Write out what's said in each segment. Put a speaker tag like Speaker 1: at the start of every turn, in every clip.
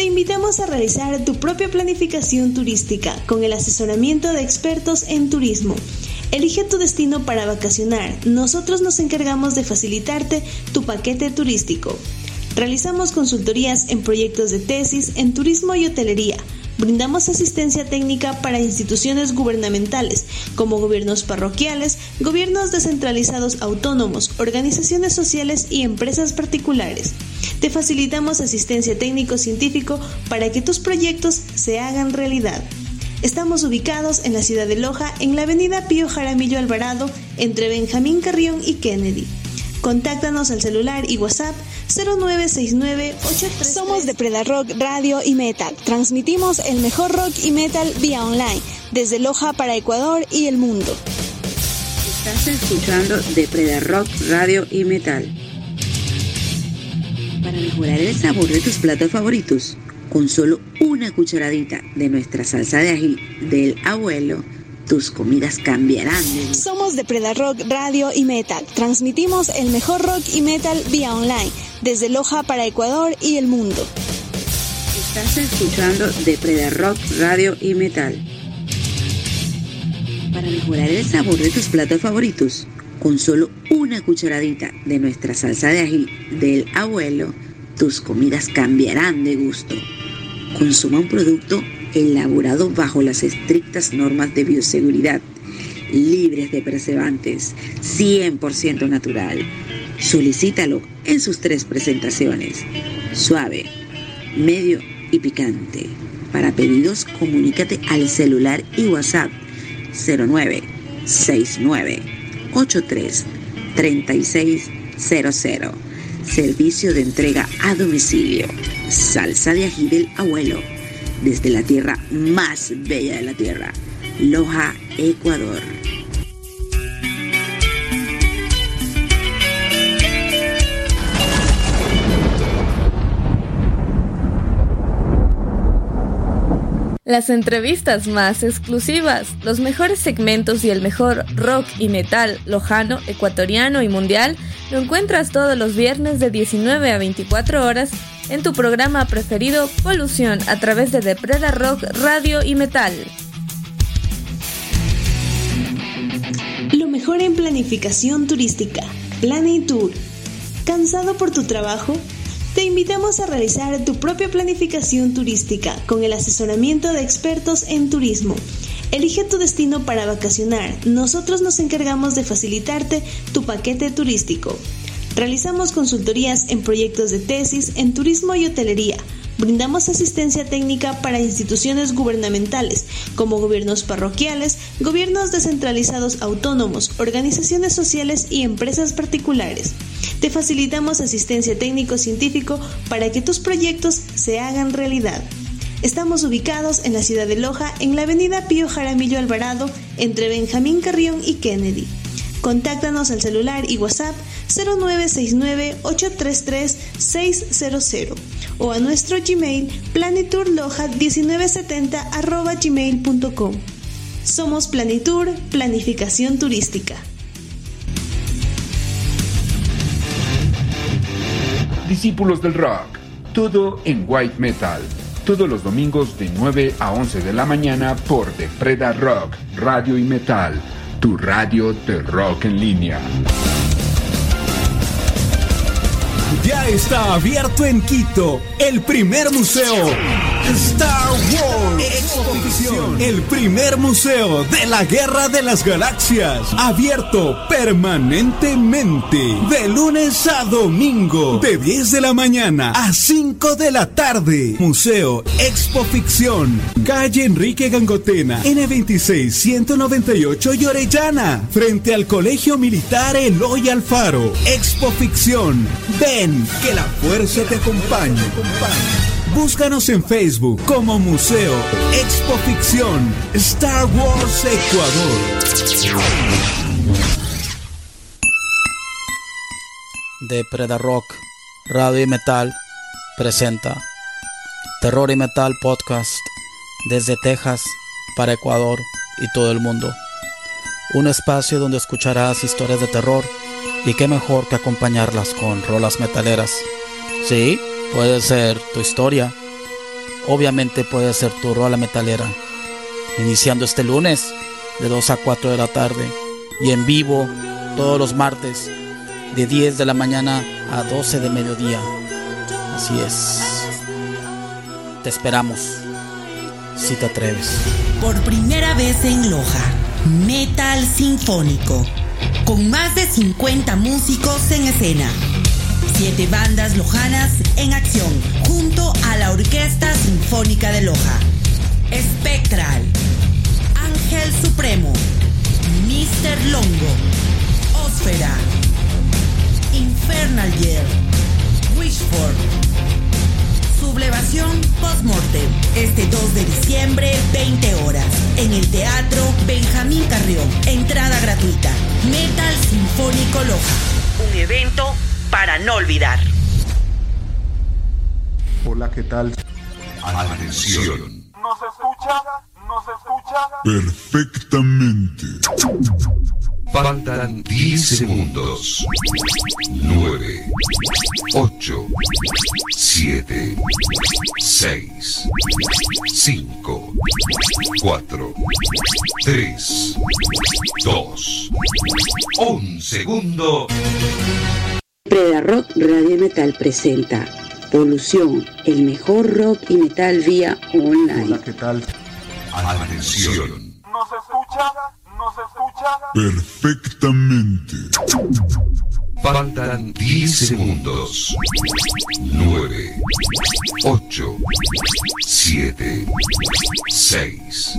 Speaker 1: Te invitamos a realizar tu propia planificación turística con el asesoramiento de expertos en turismo. Elige tu destino para vacacionar. Nosotros nos encargamos de facilitarte tu paquete turístico. Realizamos consultorías en proyectos de tesis en turismo y hotelería. Brindamos asistencia técnica para instituciones gubernamentales, como gobiernos parroquiales, gobiernos descentralizados autónomos, organizaciones sociales y empresas particulares. Te facilitamos asistencia técnico-científico para que tus proyectos se hagan realidad. Estamos ubicados en la ciudad de Loja, en la avenida Pío Jaramillo Alvarado, entre Benjamín Carrión y Kennedy. Contáctanos al celular y WhatsApp 0969
Speaker 2: Somos de Preda Rock Radio y Metal. Transmitimos el mejor rock y metal vía online, desde Loja para Ecuador y el mundo.
Speaker 3: Estás escuchando de Preda Rock Radio y Metal. Para mejorar el sabor de tus platos favoritos, con solo una cucharadita de nuestra salsa de ají del abuelo, tus comidas cambiarán.
Speaker 2: Somos de Preda Rock Radio y Metal. Transmitimos el mejor rock y metal vía online, desde Loja para Ecuador y el mundo.
Speaker 3: Estás escuchando de Preda Rock Radio y Metal. Para mejorar el sabor de tus platos favoritos, con solo una cucharadita de nuestra salsa de ají del abuelo, tus comidas cambiarán de gusto. Consuma un producto elaborado bajo las estrictas normas de bioseguridad, libres de preservantes, 100% natural. Solicítalo en sus tres presentaciones, suave, medio y picante. Para pedidos, comunícate al celular y WhatsApp 09 69 83 3600. Servicio de entrega a domicilio. Salsa de ají del abuelo desde la tierra más bella de la tierra, Loja, Ecuador.
Speaker 4: Las entrevistas más exclusivas, los mejores segmentos y el mejor rock y metal lojano, ecuatoriano y mundial lo encuentras todos los viernes de 19 a 24 horas en tu programa preferido Polución a través de Depreda Rock, Radio y Metal.
Speaker 1: Lo mejor en planificación turística. Tour. ¿Cansado por tu trabajo? Te invitamos a realizar tu propia planificación turística con el asesoramiento de expertos en turismo. Elige tu destino para vacacionar. Nosotros nos encargamos de facilitarte tu paquete turístico. Realizamos consultorías en proyectos de tesis en turismo y hotelería. Brindamos asistencia técnica para instituciones gubernamentales, como gobiernos parroquiales, gobiernos descentralizados autónomos, organizaciones sociales y empresas particulares. Te facilitamos asistencia técnico-científico para que tus proyectos se hagan realidad. Estamos ubicados en la ciudad de Loja, en la avenida Pío Jaramillo Alvarado, entre Benjamín Carrión y Kennedy. Contáctanos al celular y WhatsApp 0969-833-600 o a nuestro Gmail planiturloja1970 gmail.com. Somos Planitur, Planificación Turística.
Speaker 5: Discípulos del Rock, todo en White Metal. Todos los domingos de 9 a 11 de la mañana por The Preda Rock, Radio y Metal, tu radio de rock en línea.
Speaker 6: Ya está abierto en Quito el primer museo Star Wars Exposición. El primer museo de la Guerra de las Galaxias. Abierto permanentemente. De lunes a domingo. De 10 de la mañana a 5 de la tarde. Museo Expo Ficción. Calle Enrique Gangotena. N26 198 y Orellana. Frente al Colegio Militar Eloy Alfaro. Expo Ficción. Ven, que la fuerza te acompañe. Búscanos en Facebook como Museo Expo Ficción Star Wars Ecuador.
Speaker 7: De Preda Rock, Radio y Metal presenta Terror y Metal Podcast desde Texas para Ecuador y todo el mundo. Un espacio donde escucharás historias de terror y qué mejor que acompañarlas con rolas metaleras. Sí, Puede ser tu historia, obviamente puede ser tu rola metalera. Iniciando este lunes de 2 a 4 de la tarde y en vivo todos los martes de 10 de la mañana a 12 de mediodía. Así es. Te esperamos si te atreves.
Speaker 8: Por primera vez en Loja, Metal Sinfónico, con más de 50 músicos en escena. Siete bandas lojanas en acción, junto a la Orquesta Sinfónica de Loja. Spectral, Ángel Supremo, Mr. Longo, Osfera, Infernal Year, Wishford, Sublevación Postmortem, este 2 de diciembre, 20 horas, en el Teatro Benjamín Carrión. Entrada gratuita. Metal Sinfónico Loja. Un evento para no olvidar.
Speaker 9: Hola, ¿qué tal?
Speaker 10: Atención.
Speaker 11: ¿Nos escucha? ¿Nos escucha?
Speaker 10: Perfectamente. Faltan 10 segundos. 9, 8, 7, 6, 5, 4, 3, 2, 1 segundo.
Speaker 3: Preda Rock Radio Metal presenta Polución, el mejor rock y metal vía online.
Speaker 9: Hola, ¿qué tal?
Speaker 10: Atención.
Speaker 11: ¿Nos escucha? ¿Nos escucha?
Speaker 10: Perfectamente. Faltan 10 segundos. 9, 8, 7, 6,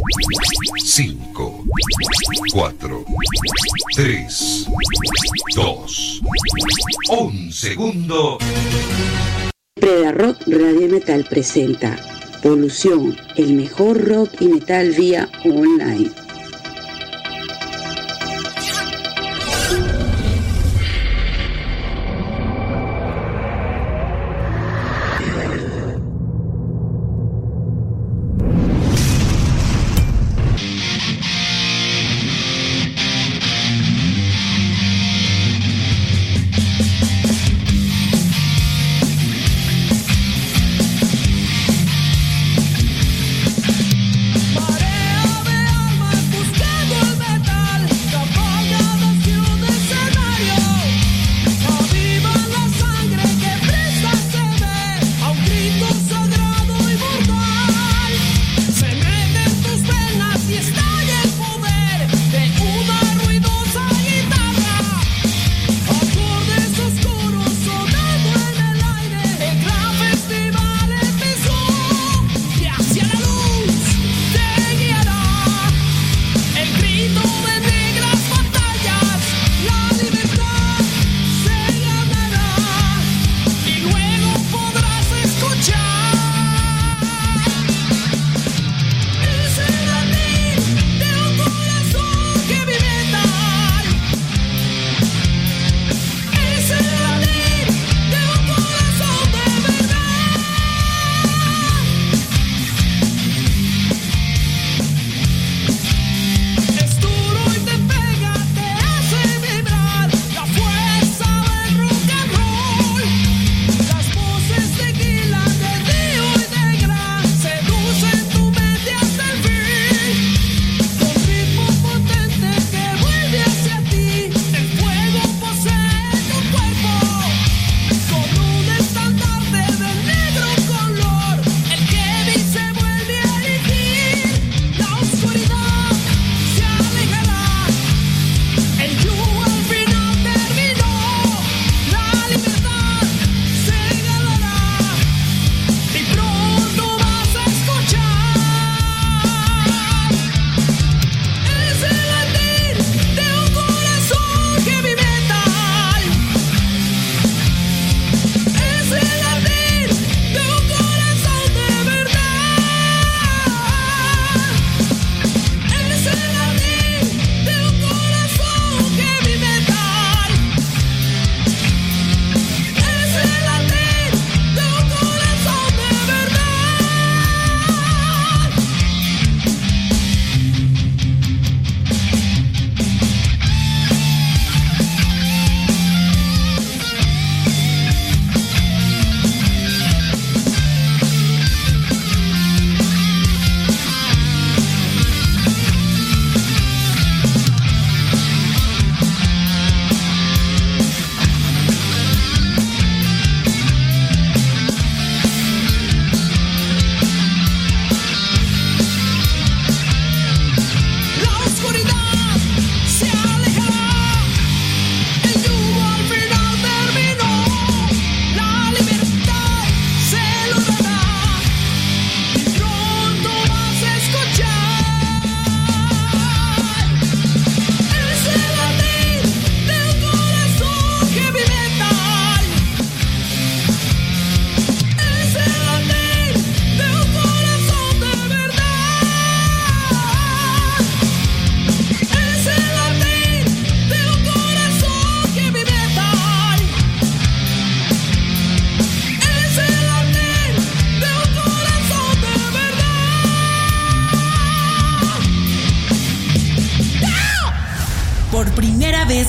Speaker 10: 5, 4, 3, 2, 1 segundo.
Speaker 3: Preda Rock Radio Metal presenta Polución, el mejor rock y metal vía online.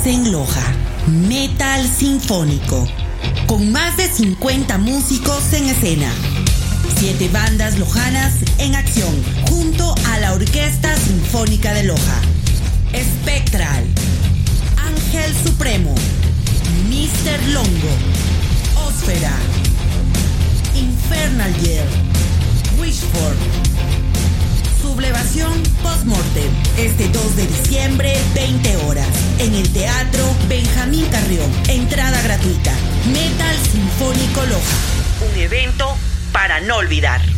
Speaker 8: En Loja, Metal Sinfónico, con más de 50 músicos en escena. Siete bandas lojanas en acción, junto a la Orquesta Sinfónica de Loja. Spectral, Ángel Supremo, Mr. Longo, Ósfera, Infernal Year, Wishford, Sublevación Postmortem, este 2 de diciembre, 20 horas, en el Teatro Benjamín Carrión. Entrada gratuita. Metal Sinfónico Loja. Un evento para no olvidar.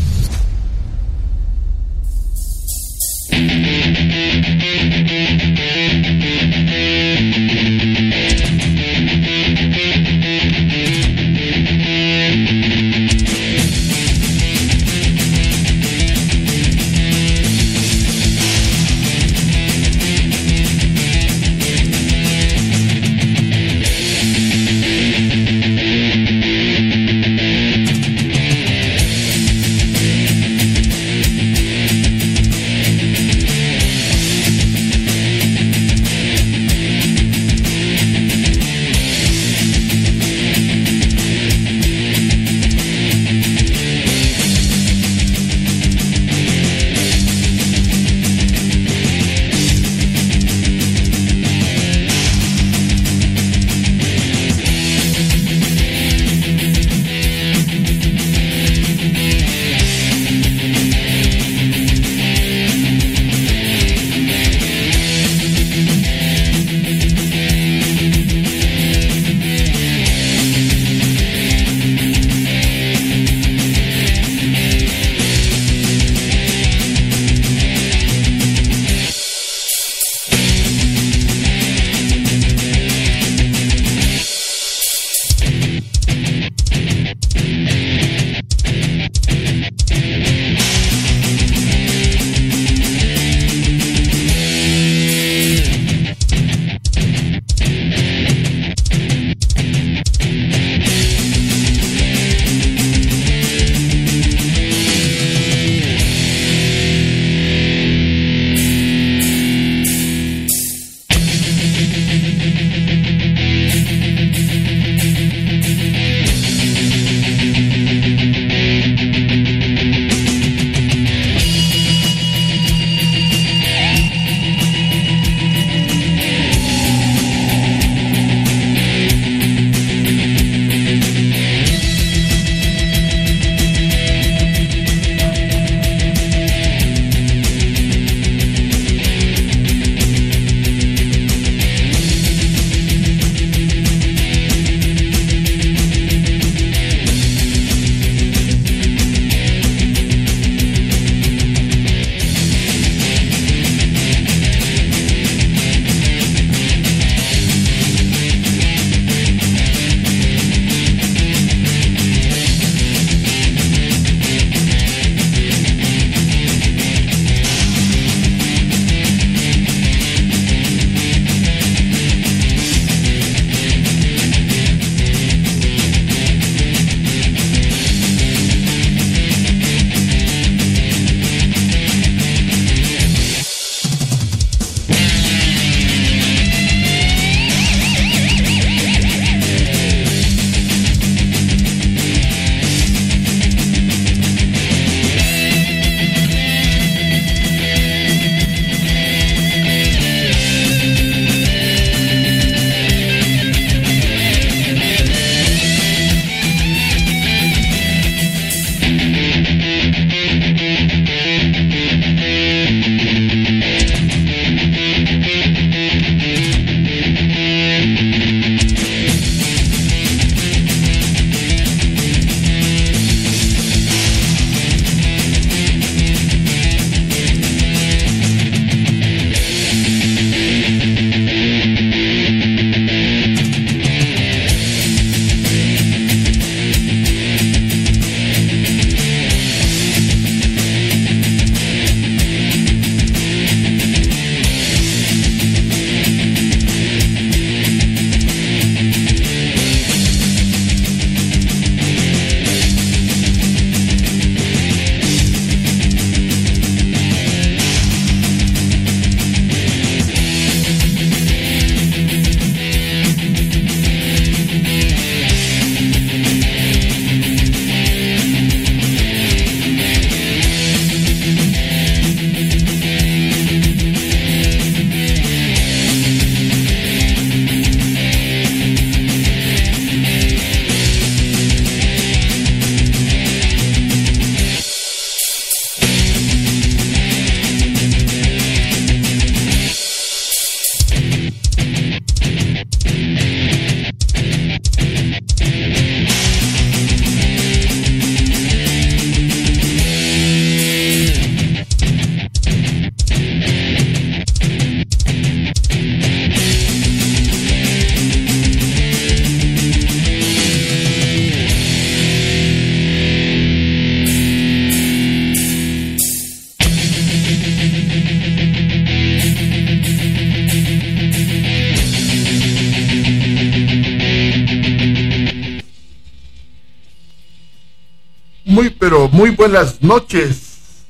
Speaker 9: Muy buenas noches,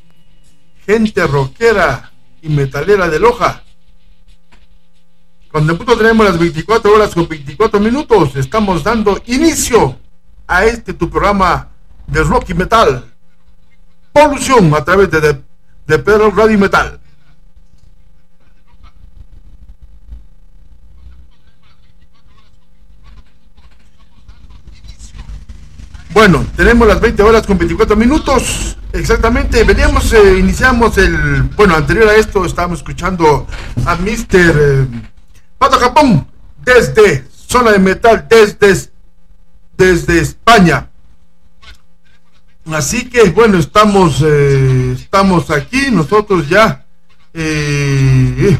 Speaker 9: gente rockera y metalera de Loja. Cuando tenemos las 24 horas con 24 minutos, estamos dando inicio a este tu programa de rock y metal. Polución a través de, de, de Pedro Radio y Metal. Bueno, tenemos las 20 horas con 24 minutos. Exactamente, veníamos, eh, iniciamos el. Bueno, anterior a esto estábamos escuchando a Mr. Eh, Pato Japón desde Zona de Metal, desde, desde España. Así que, bueno, estamos, eh, estamos aquí, nosotros ya eh,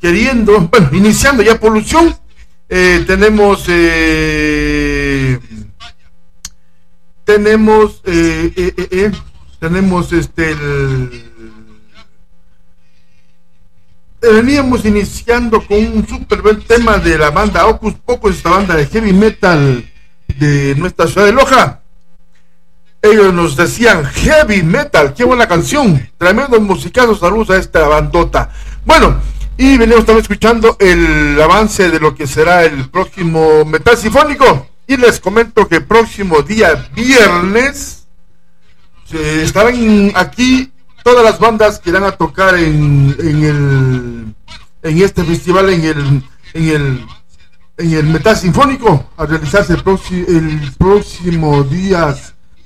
Speaker 9: queriendo, bueno, iniciando ya polución. Tenemos. Eh, tenemos eh, eh, eh, tenemos este el, veníamos iniciando con un super buen tema de la banda Ocus Pocos, esta banda de heavy metal de nuestra ciudad de Loja. Ellos nos decían heavy metal, qué buena canción, tremendos musicazos, saludos a esta bandota. Bueno, y venimos también escuchando el avance de lo que será el próximo metal sinfónico. Y les comento que próximo día viernes estarán aquí todas las bandas que irán a tocar en, en el en este festival en el en el en el metal sinfónico a realizarse el, el próximo día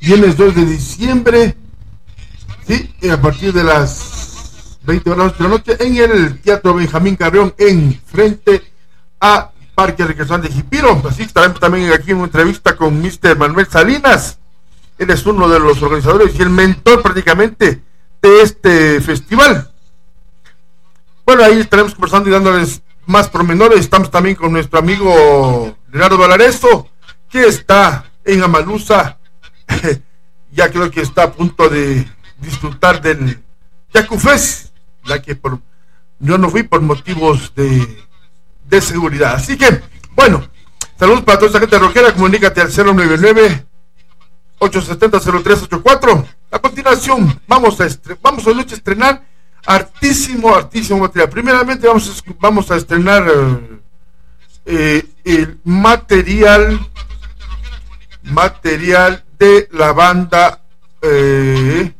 Speaker 9: viernes 2 de diciembre sí a partir de las 20 horas de la noche en el Teatro Benjamín Carrión en frente a Parque Recreación de Jipiro. Así estaremos también aquí en una entrevista con Mr. Manuel Salinas. Él es uno de los organizadores y el mentor prácticamente de este festival. Bueno, ahí estaremos conversando y dándoles más pormenores. Estamos también con nuestro amigo Leonardo Valareso, que está en Amalusa. ya creo que está a punto de disfrutar del Yacufés, la que por, yo no fui por motivos de de seguridad. Así que, bueno, saludos para toda esta gente rockera. Comunícate al 099 870 0384. A continuación, vamos a, vamos a noche a estrenar artísimo, artísimo material. Primeramente, vamos a, vamos a estrenar eh, el material, material de la banda eh,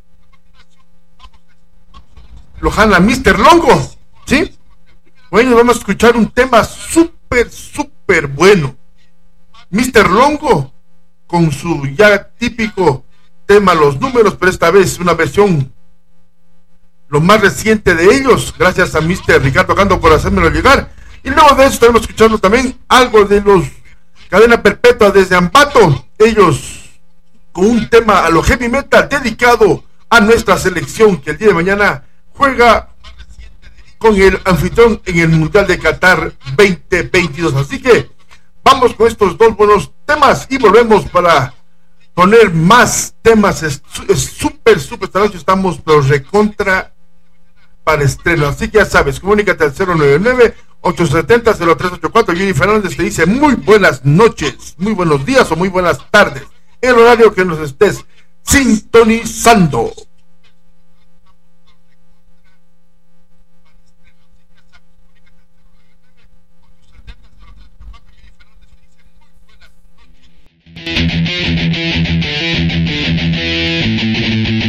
Speaker 9: Lojana Mr. Longo, ¿sí? Bueno, vamos a escuchar un tema súper, súper bueno. Mr. Longo, con su ya típico tema Los Números, pero esta vez una versión lo más reciente de ellos, gracias a Mr. Ricardo Cando por hacérmelo llegar. Y luego de eso estaremos escuchando también algo de los Cadena Perpetua desde Ambato, ellos con un tema a lo heavy metal dedicado a nuestra selección que el día de mañana juega con el anfitrión en el Mundial de Qatar 2022. Así que vamos con estos dos buenos temas y volvemos para poner más temas. Es súper, súper, esta estamos pero recontra para estreno. Así que ya sabes, comunícate al 099 870 0384. Jenny Fernández te dice muy buenas noches, muy buenos días o muy buenas tardes. El horario que nos estés sintonizando.
Speaker 12: Thank
Speaker 9: you.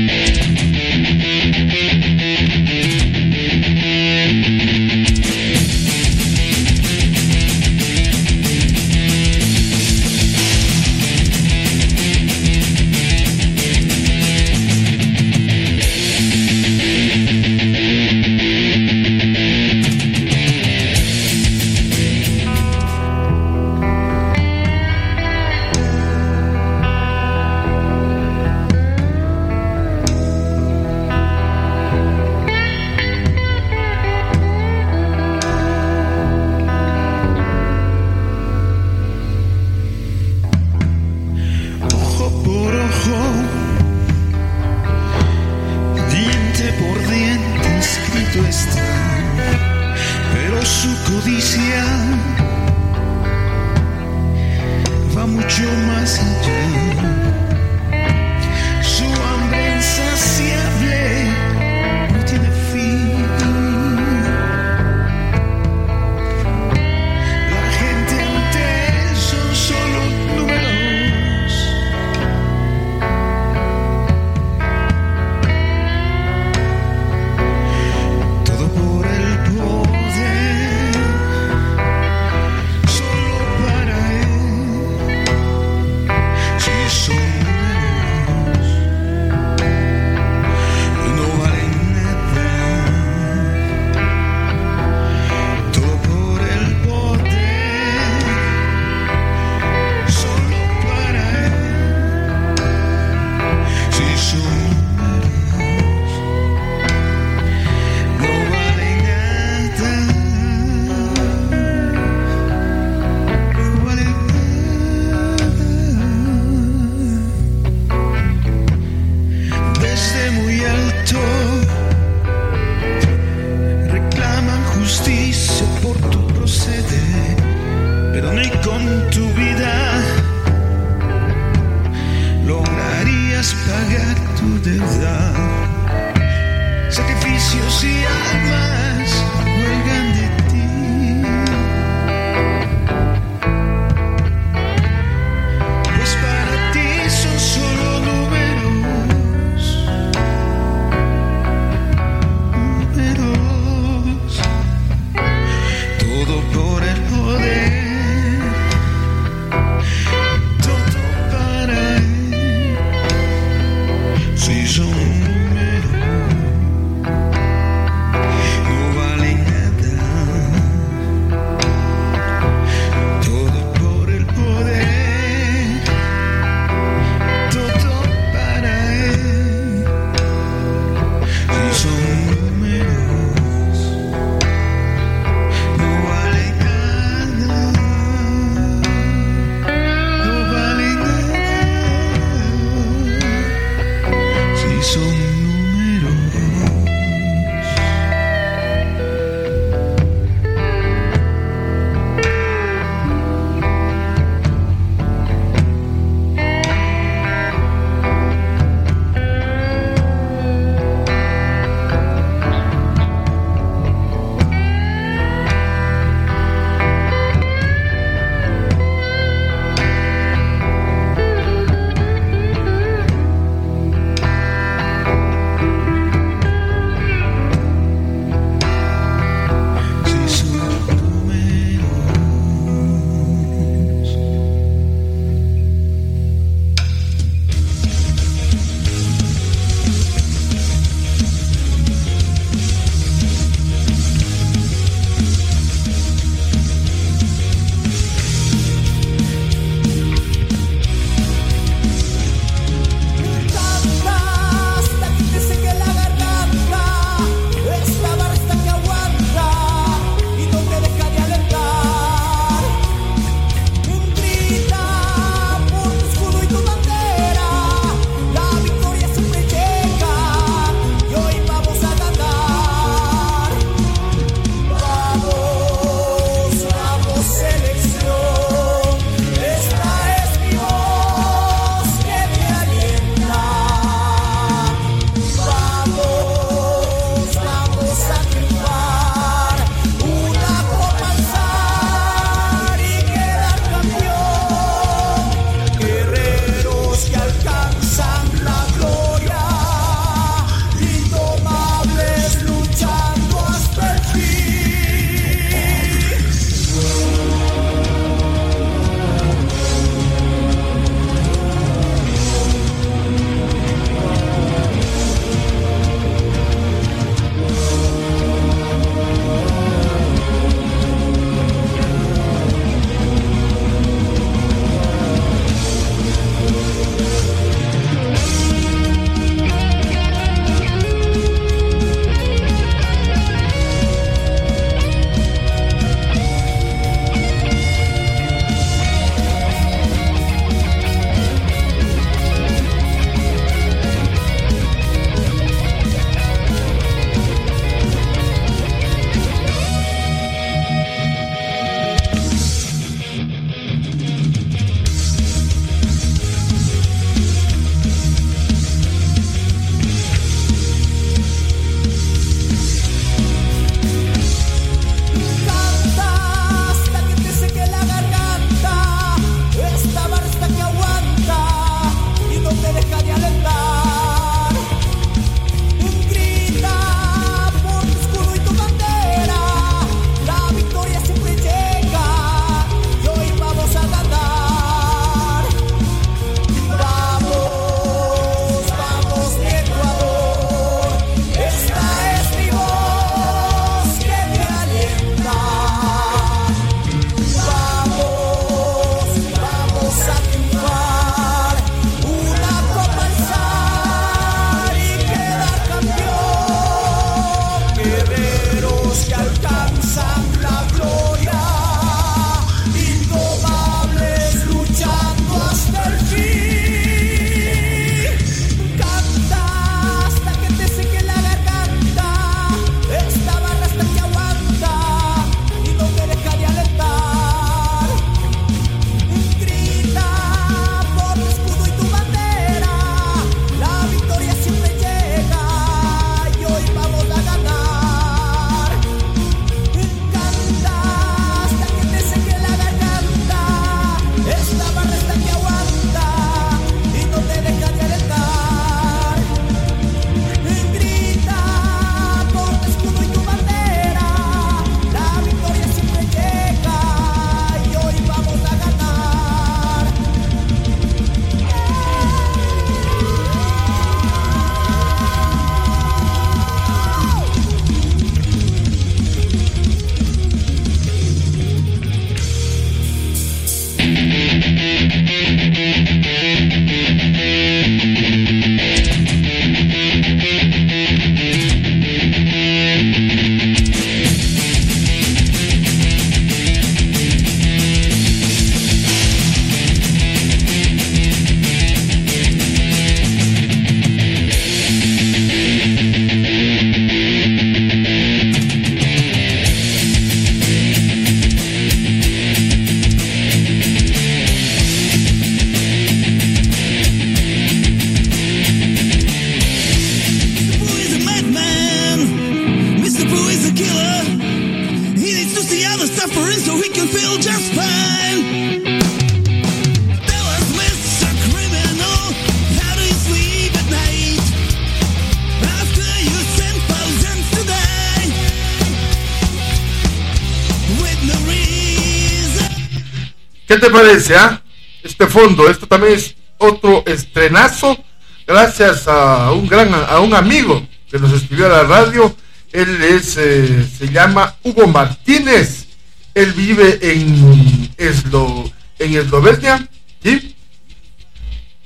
Speaker 9: Te parece, ah? Este fondo, esto también es otro estrenazo, gracias a un gran, a un amigo que nos escribió a la radio. Él es, eh, se llama Hugo Martínez. Él vive en Eslo, en Eslovenia.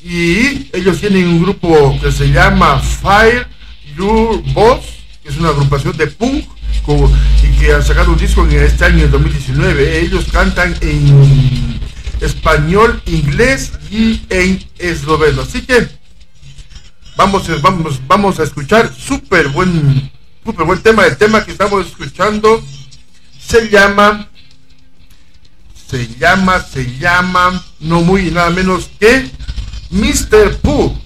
Speaker 9: Y ellos tienen un grupo que se llama Fire Your Boss, que es una agrupación de punk y que han sacado un disco en este año, en 2019. Ellos cantan en español, inglés y en esloveno. Así que vamos, a- vamos, vamos a escuchar súper buen, súper buen tema. El tema que estamos escuchando se llama, se llama, se llama, no muy nada menos que Mr. Pooh.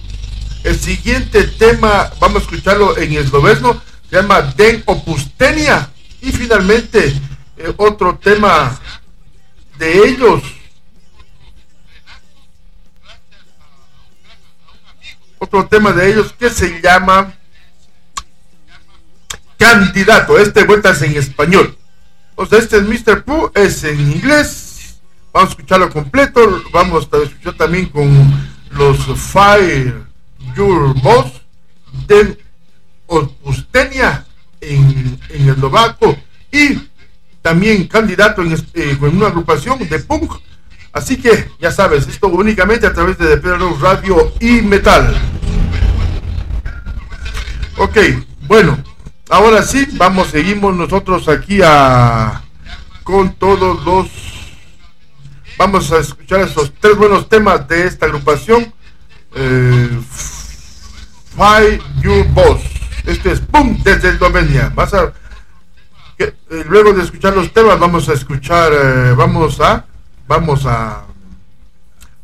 Speaker 9: El siguiente tema, vamos a escucharlo en esloveno, se llama Den Opustenia. Y finalmente, eh, otro tema de ellos. Otro tema de ellos que se llama Candidato. Este vuelta es en español. O sea, este es Mr. Pooh, es en inglés. Vamos a escucharlo completo. Vamos a escuchar también con los Fire Your Boss de Opustenia en, en Eslovaco y también candidato en, eh, en una agrupación de punk. Así que ya sabes, esto únicamente a través de The Pedro Radio y Metal. Ok, bueno, ahora sí, vamos, seguimos nosotros aquí a con todos los vamos a escuchar estos tres buenos temas de esta agrupación. Eh, Fight Your Boss. Este es Pum desde Eslovenia. Vas a que, eh, luego de escuchar los temas vamos a escuchar eh, vamos a vamos a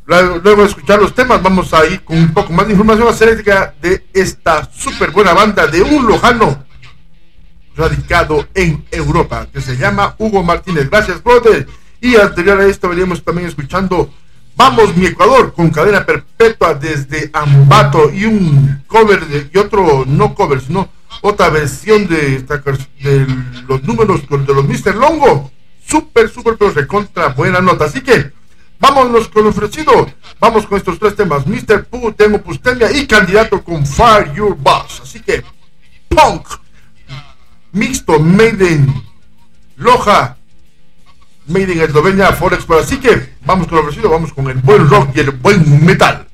Speaker 9: luego, de escuchar los temas vamos a ir con un poco más de información acerca de esta súper buena banda de un lojano radicado en Europa que se llama Hugo Martínez. Gracias, brother. Y anterior a esto veníamos también escuchando Vamos mi Ecuador con cadena perpetua desde Ambato y un cover de, y otro no cover, sino otra versión de, de los números de los Mr. Longo. Súper, súper, pero recontra buena nota. Así que vámonos con lo ofrecido. Vamos con estos tres temas. Mr. Pooh, Tengo Pustemia y candidato con Fire Your Boss. Así que, punk, mixto, made in Loja, Made in Eslovenia, Forex Pro. Así que vamos con lo ofrecido, vamos con el buen rock y el buen metal.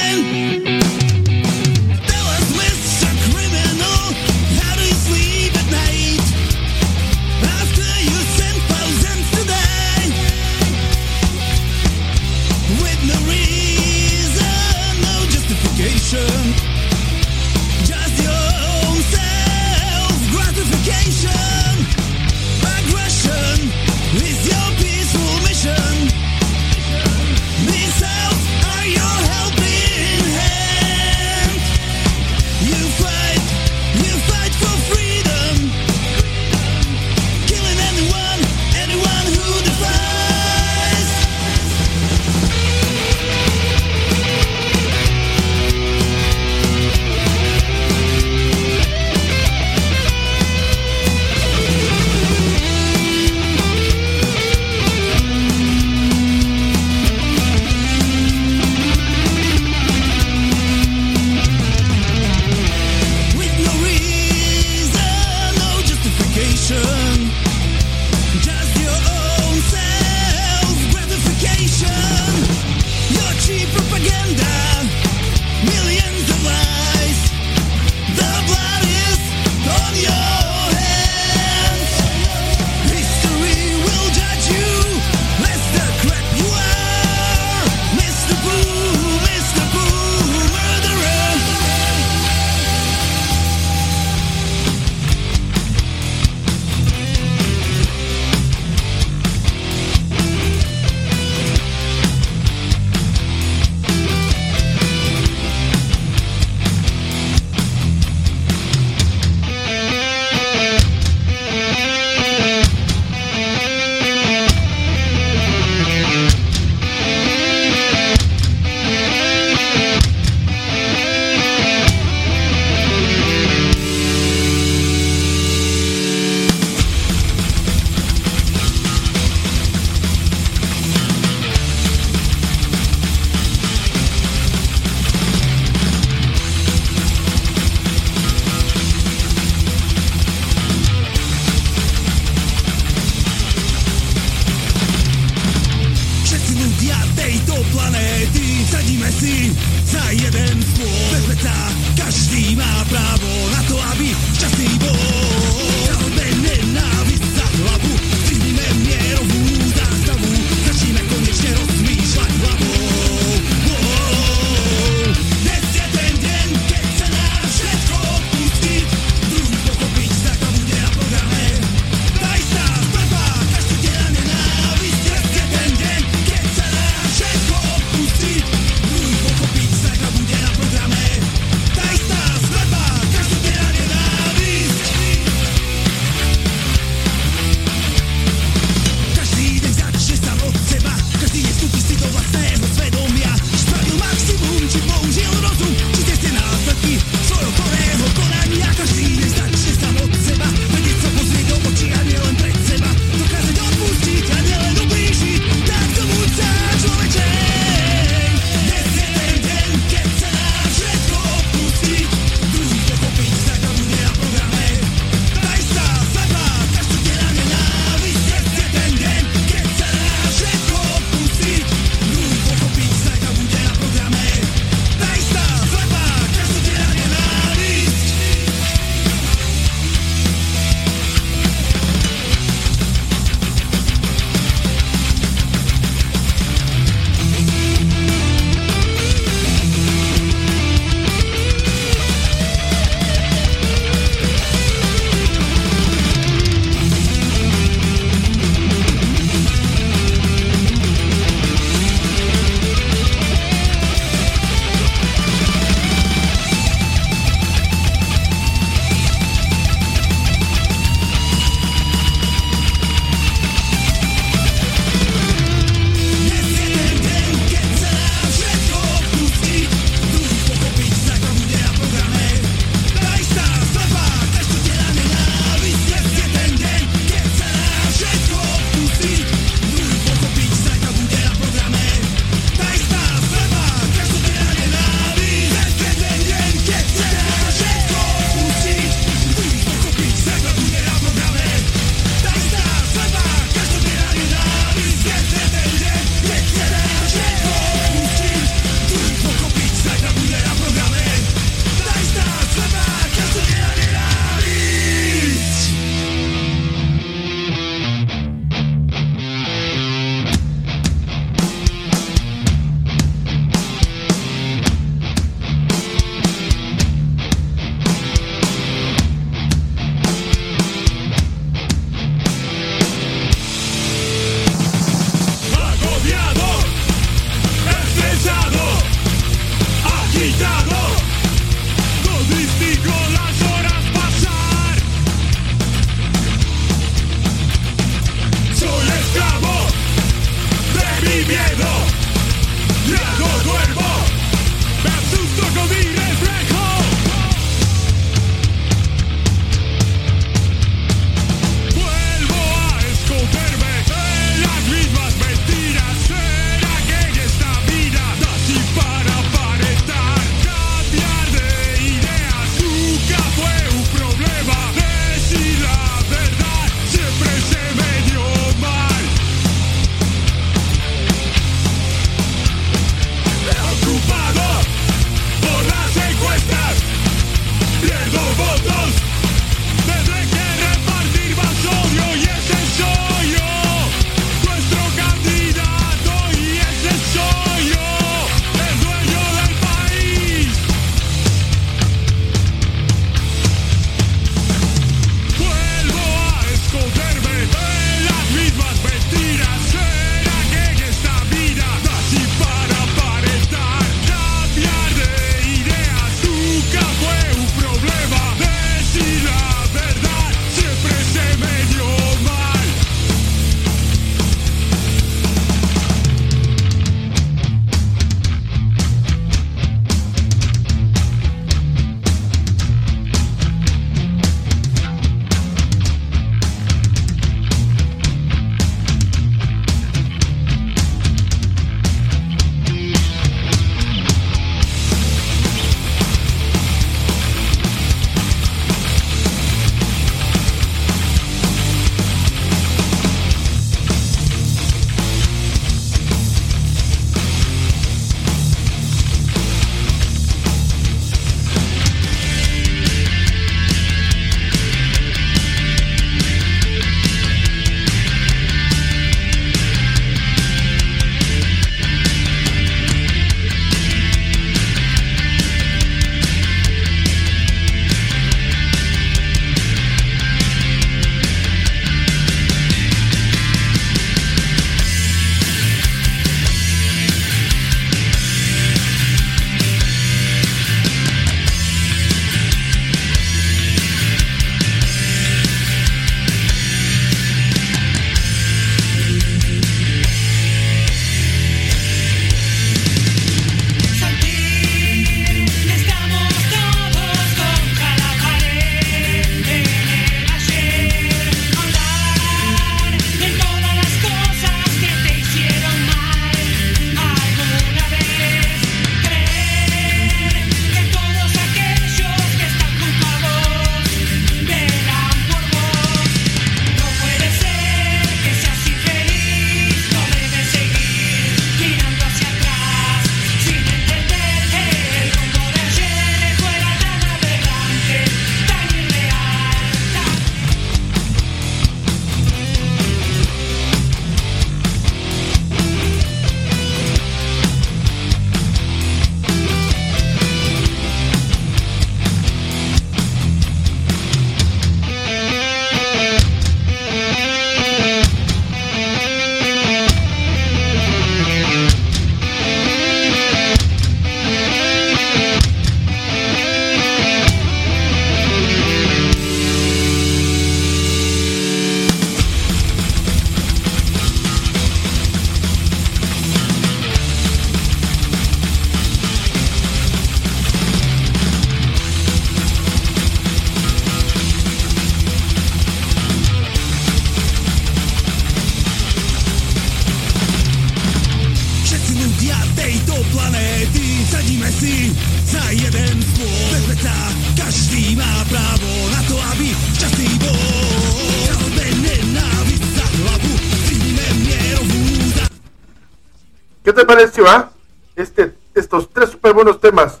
Speaker 9: Pareció, ah? Este, estos tres super buenos temas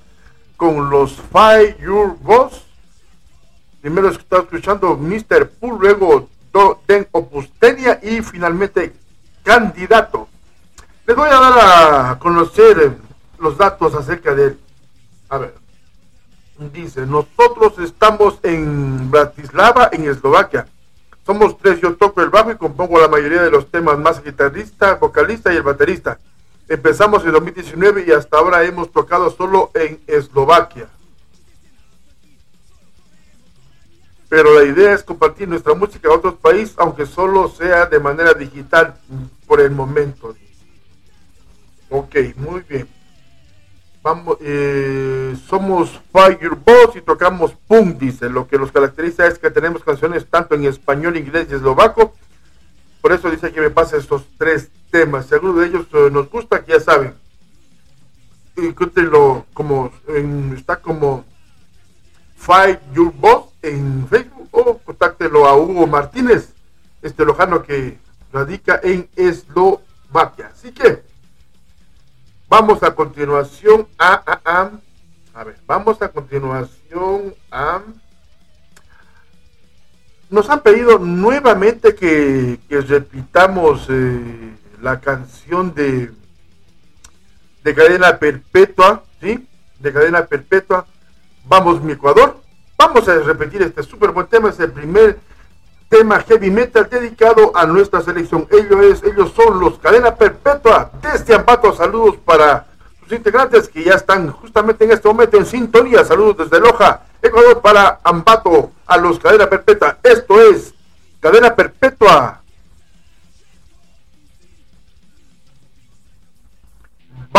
Speaker 9: con los Five Your Boss. Primero estaba escuchando Mr. Pool, luego Do, Den Opustenia y finalmente Candidato. Les voy a dar a conocer eh, los datos acerca de él. A ver. Dice, nosotros estamos en Bratislava, en Eslovaquia. Somos tres, yo toco el bajo y compongo la mayoría de los temas, más guitarrista, vocalista y el baterista. Empezamos en 2019 y hasta ahora hemos tocado solo en Eslovaquia. Pero la idea es compartir nuestra música a otros países, aunque solo sea de manera digital por el momento. Ok, muy bien. Vamos, eh, somos Fireboss y tocamos punk, dice. Lo que nos caracteriza es que tenemos canciones tanto en español, inglés y eslovaco. Por eso dice que me pasa estos tres temas. Si alguno de ellos eh, nos gusta, que ya saben. Encuéntrenlo como en, está como Fight Your Boss en Facebook o contáctelo a Hugo Martínez, este lojano que radica en Eslovaquia. Así que vamos a continuación a, a, ver, vamos a continuación a nos han pedido nuevamente que, que repitamos eh, la canción de, de cadena perpetua, ¿sí? De cadena perpetua. Vamos, mi Ecuador. Vamos a repetir este súper buen tema. Es el primer tema heavy metal dedicado a nuestra selección. Ellos, es, ellos son los cadena perpetua desde Ambato. Saludos para sus integrantes que ya están justamente en este momento en sintonía. Saludos desde Loja, Ecuador para Ambato a los cadena perpetua. Esto es cadena perpetua.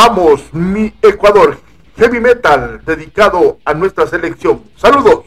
Speaker 9: Vamos, mi Ecuador. Heavy metal dedicado a nuestra selección. Saludos.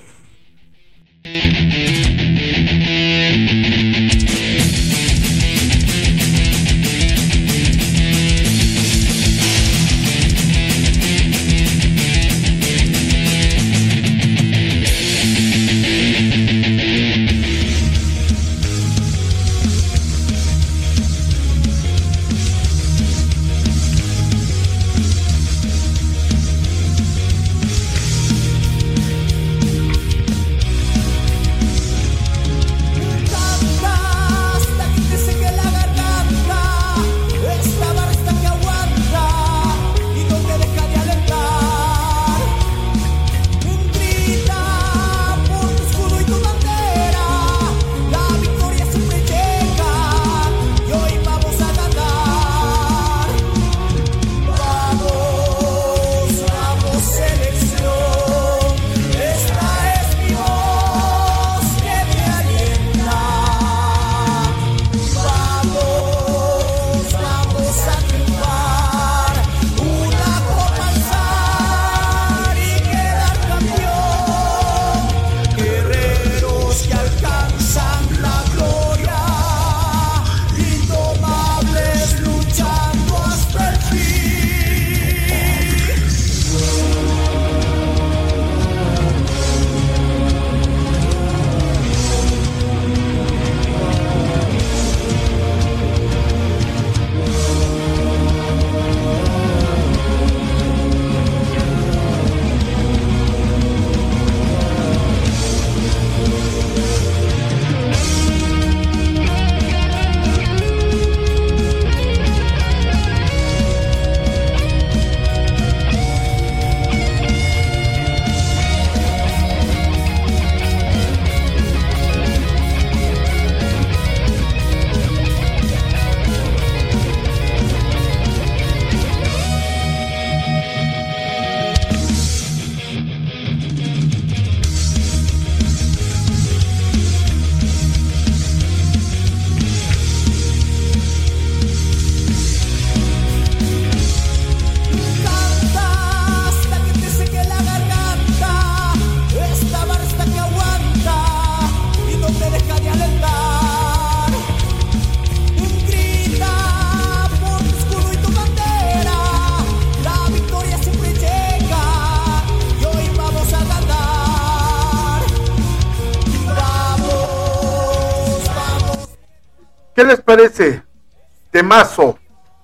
Speaker 9: Temazo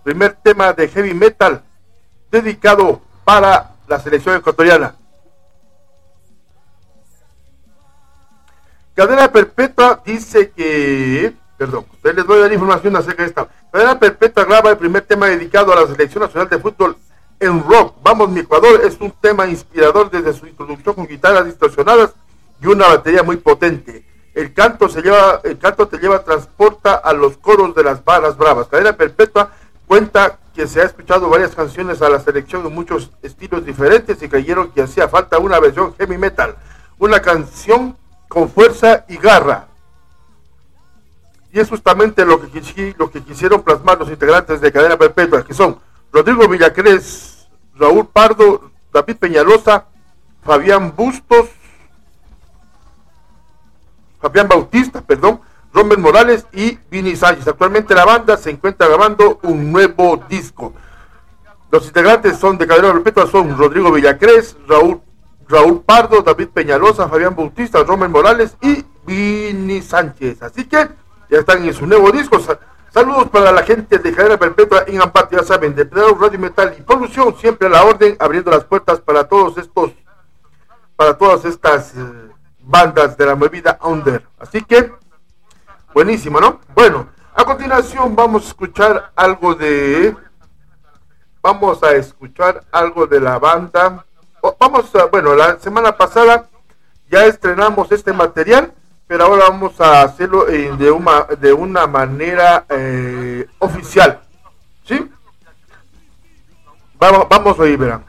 Speaker 9: primer tema de heavy metal dedicado para la selección ecuatoriana. Cadena Perpetua dice que, perdón, les voy a dar información acerca de esta. Cadena Perpetua graba el primer tema dedicado a la selección nacional de fútbol en rock. Vamos, mi Ecuador es un tema inspirador desde su introducción con guitarras distorsionadas y una batería muy potente. El canto se lleva, el canto te lleva, transporta a los coros de las balas bravas. Cadena Perpetua cuenta que se ha escuchado varias canciones a la selección en muchos estilos diferentes y creyeron que hacía falta una versión heavy metal, una canción con fuerza y garra. Y es justamente lo que, lo que quisieron plasmar los integrantes de Cadena Perpetua, que son Rodrigo Villacrés, Raúl Pardo, David Peñalosa, Fabián Bustos, Fabián Bautista, perdón, Romer Morales y Vini Sánchez. Actualmente la banda se encuentra grabando un nuevo disco. Los integrantes son de Cadena Perpetua son Rodrigo Villacrés, Raúl, Raúl Pardo, David Peñalosa, Fabián Bautista, Romer Morales y Vini Sánchez. Así que ya están en su nuevo disco. Saludos para la gente de Cadena Perpetua en Amparte, ya saben, de Pedro Radio Metal y Polución, siempre a la orden, abriendo las puertas para todos estos, para todas estas eh, bandas de la movida Under. Así que, buenísimo, ¿no? Bueno, a continuación vamos a escuchar algo de, vamos a escuchar algo de la banda. Vamos a, bueno, la semana pasada ya estrenamos este material pero ahora vamos a hacerlo eh, de, una, de una manera eh, oficial. ¿Sí? Vamos, vamos a ir, verán.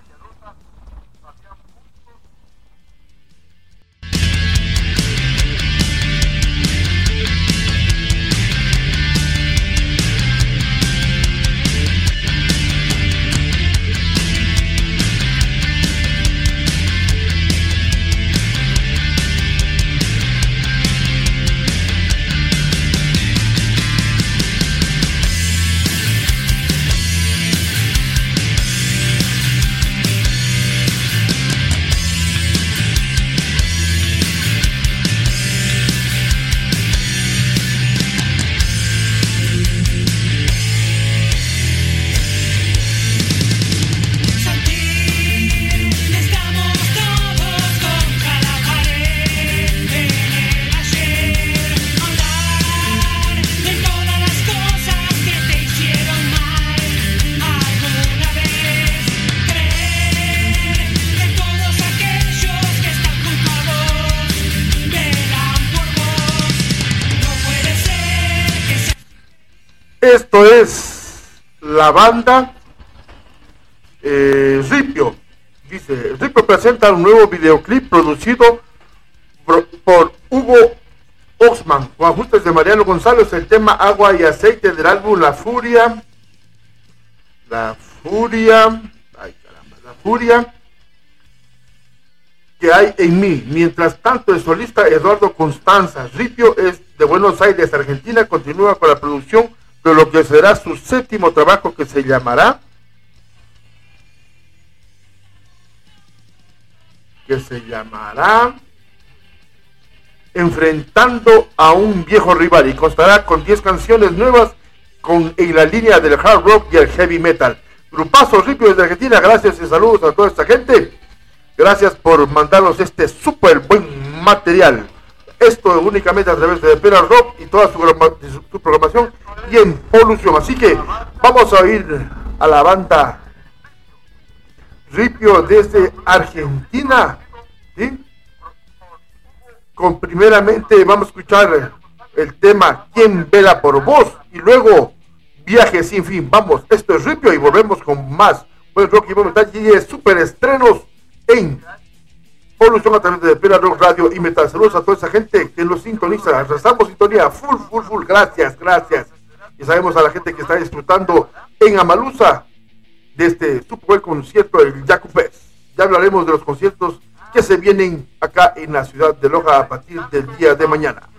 Speaker 9: Banda eh, Ripio. Dice, Ripio presenta un nuevo videoclip producido por, por Hugo Oxman con ajustes de Mariano González, el tema Agua y Aceite del álbum La Furia. La Furia. Ay, caramba, La Furia que hay en mí. Mientras tanto, el solista Eduardo Constanza Ripio es de Buenos Aires, Argentina, continúa con la producción de lo que será su séptimo trabajo que se llamará que se llamará Enfrentando a un viejo rival y constará con 10 canciones nuevas con, en la línea del hard rock y el heavy metal. Grupazo Ripio desde Argentina, gracias y saludos a toda esta gente. Gracias por mandarnos este súper buen material. Esto únicamente a través de Pera Rock y toda su, programación y en Polución. Así que vamos a ir a la banda Ripio desde Argentina. ¿sí? Con primeramente vamos a escuchar el tema ¿Quién vela por vos? Y luego Viaje sin fin. Vamos, esto es Ripio y volvemos con más. Pues rock y metal y super estrenos en Polución a través de Pera Rock Radio y Metal. Saludos a toda esa gente que nos sintoniza. Rezamos sintonía full, full, full. Gracias, gracias. Y sabemos a la gente que está disfrutando en Amalusa de este super concierto del Fest. Ya hablaremos de los conciertos que se vienen acá en la ciudad de Loja a partir del día de mañana.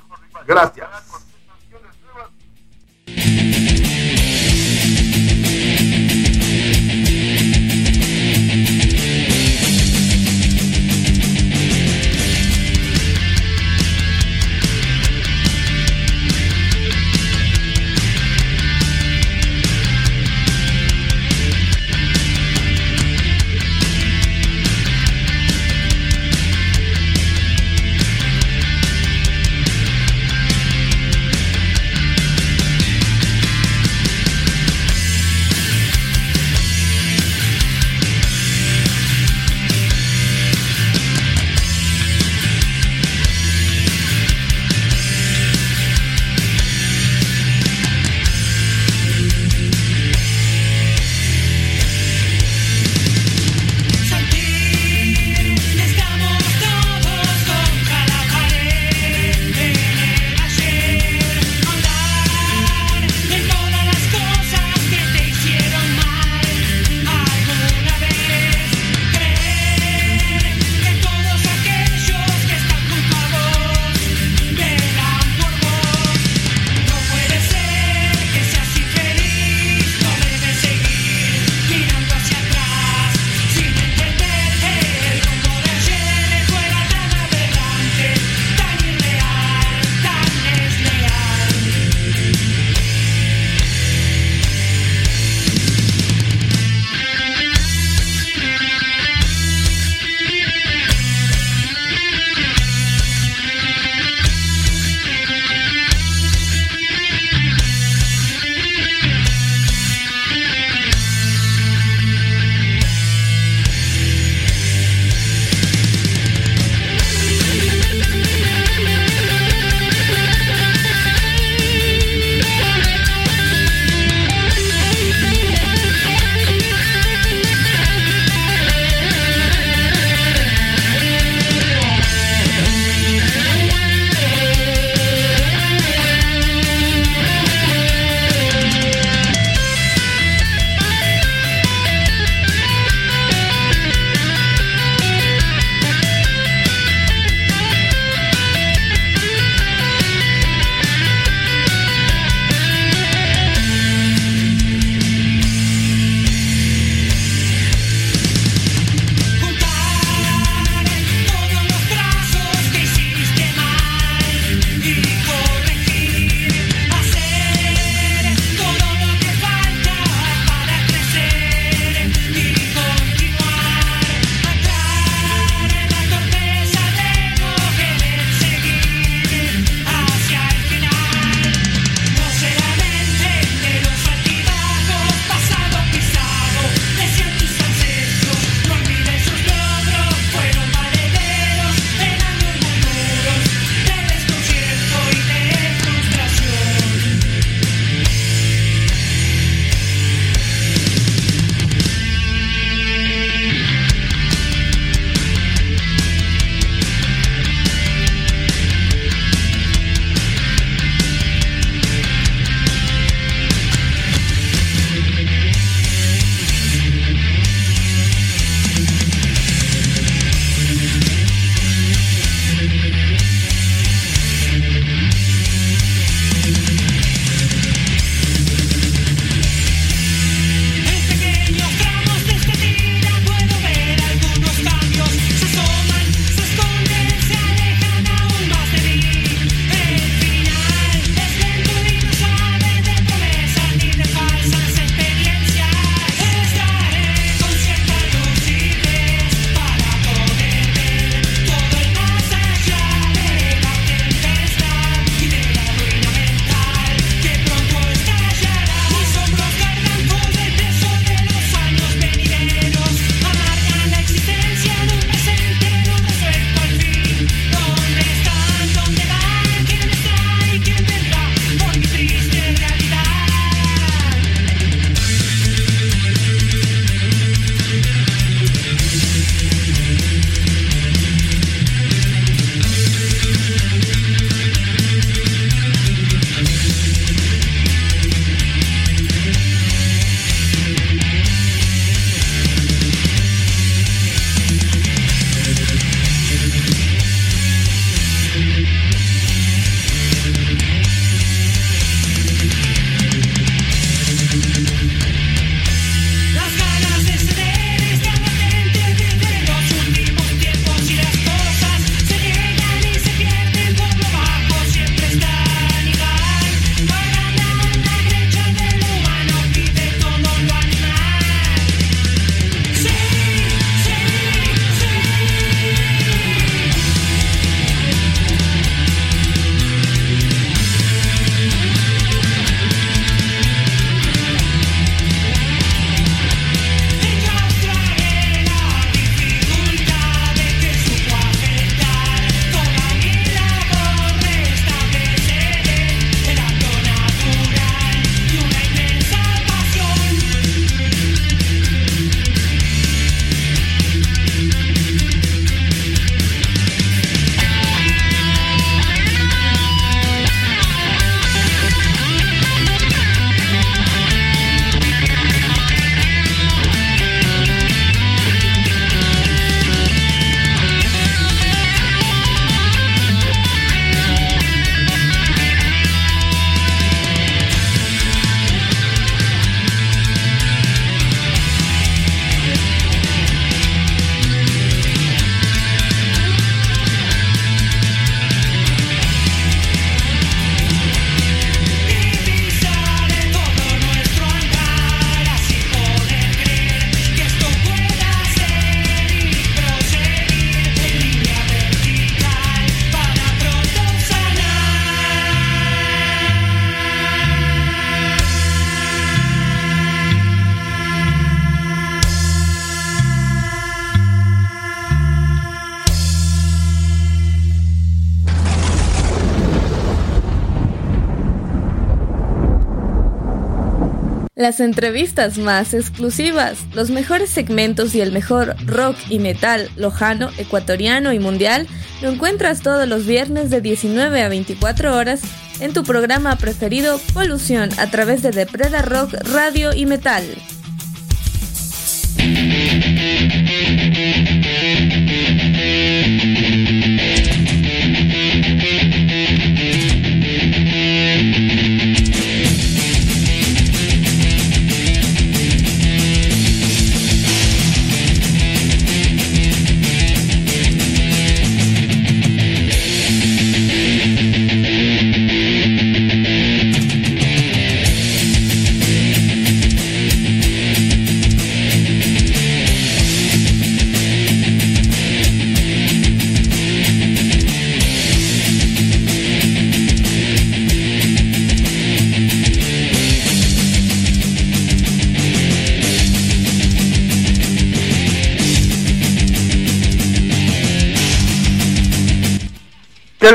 Speaker 9: Gracias.
Speaker 4: Las entrevistas más exclusivas, los mejores segmentos y el mejor rock y metal lojano, ecuatoriano y mundial lo encuentras todos los viernes de 19 a 24 horas en tu programa preferido Polución a través de Depreda Rock Radio y Metal.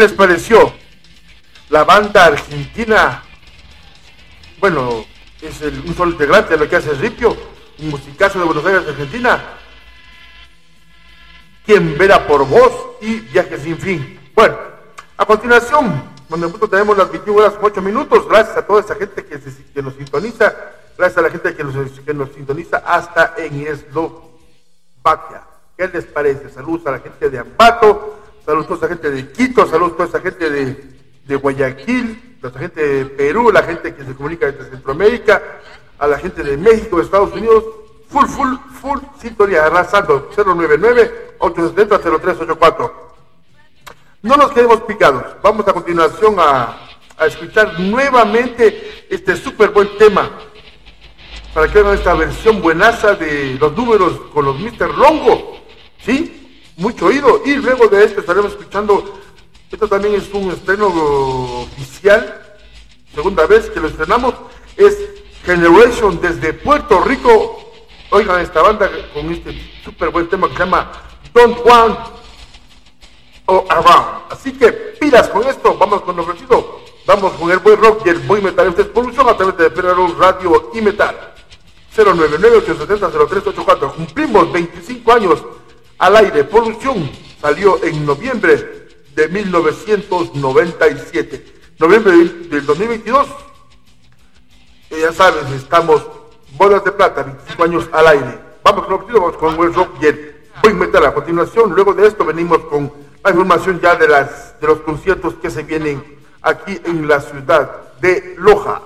Speaker 9: Les pareció? La banda argentina, bueno, es el, un solo integrante de lo que hace Ripio, un musicazo de Buenos Aires, Argentina. Quien verá por vos y Viaje sin fin. Bueno, a continuación, donde nosotros tenemos las 21 horas con 8 minutos, gracias a toda esa gente que, nos sintoniza, gracias a la gente que nos, que nos sintoniza hasta en Eslovaquia. ¿Qué les parece? Saludos a la gente de Ambato, saludos a toda esa gente de Quito, saludos a toda esa gente de, Guayaquil, a la gente de Perú, la gente que se comunica desde Centroamérica, a la gente de México, de Estados Unidos, full, full, full sintonía, arrasando 099-870-0384. No nos quedemos picados, vamos a continuación a, escuchar nuevamente este súper buen tema para que hagan esta versión buenaza de los números con los Mr. Rongo. ¿Sí? Mucho oído. Y luego de esto estaremos escuchando, esto también es un estreno oficial, segunda vez que lo estrenamos, es Generation desde Puerto Rico. Oigan esta banda con este súper buen tema que se llama Don't Want o Around. Así que pilas con esto, vamos con lo ofrecido. Vamos con el buen rock y el buen metal. Esta es a través de Perro Radio y Metal. 099-870-0384. Cumplimos 25 años al aire. Polución salió en noviembre de 1997. Noviembre del del 2022. Eh, ya sabes, estamos bolas de plata, 25 años al aire. Vamos con vamos con el rock y el buen metal. A continuación, luego de esto venimos con la información ya de, las, de los conciertos que se vienen aquí en la ciudad de Loja.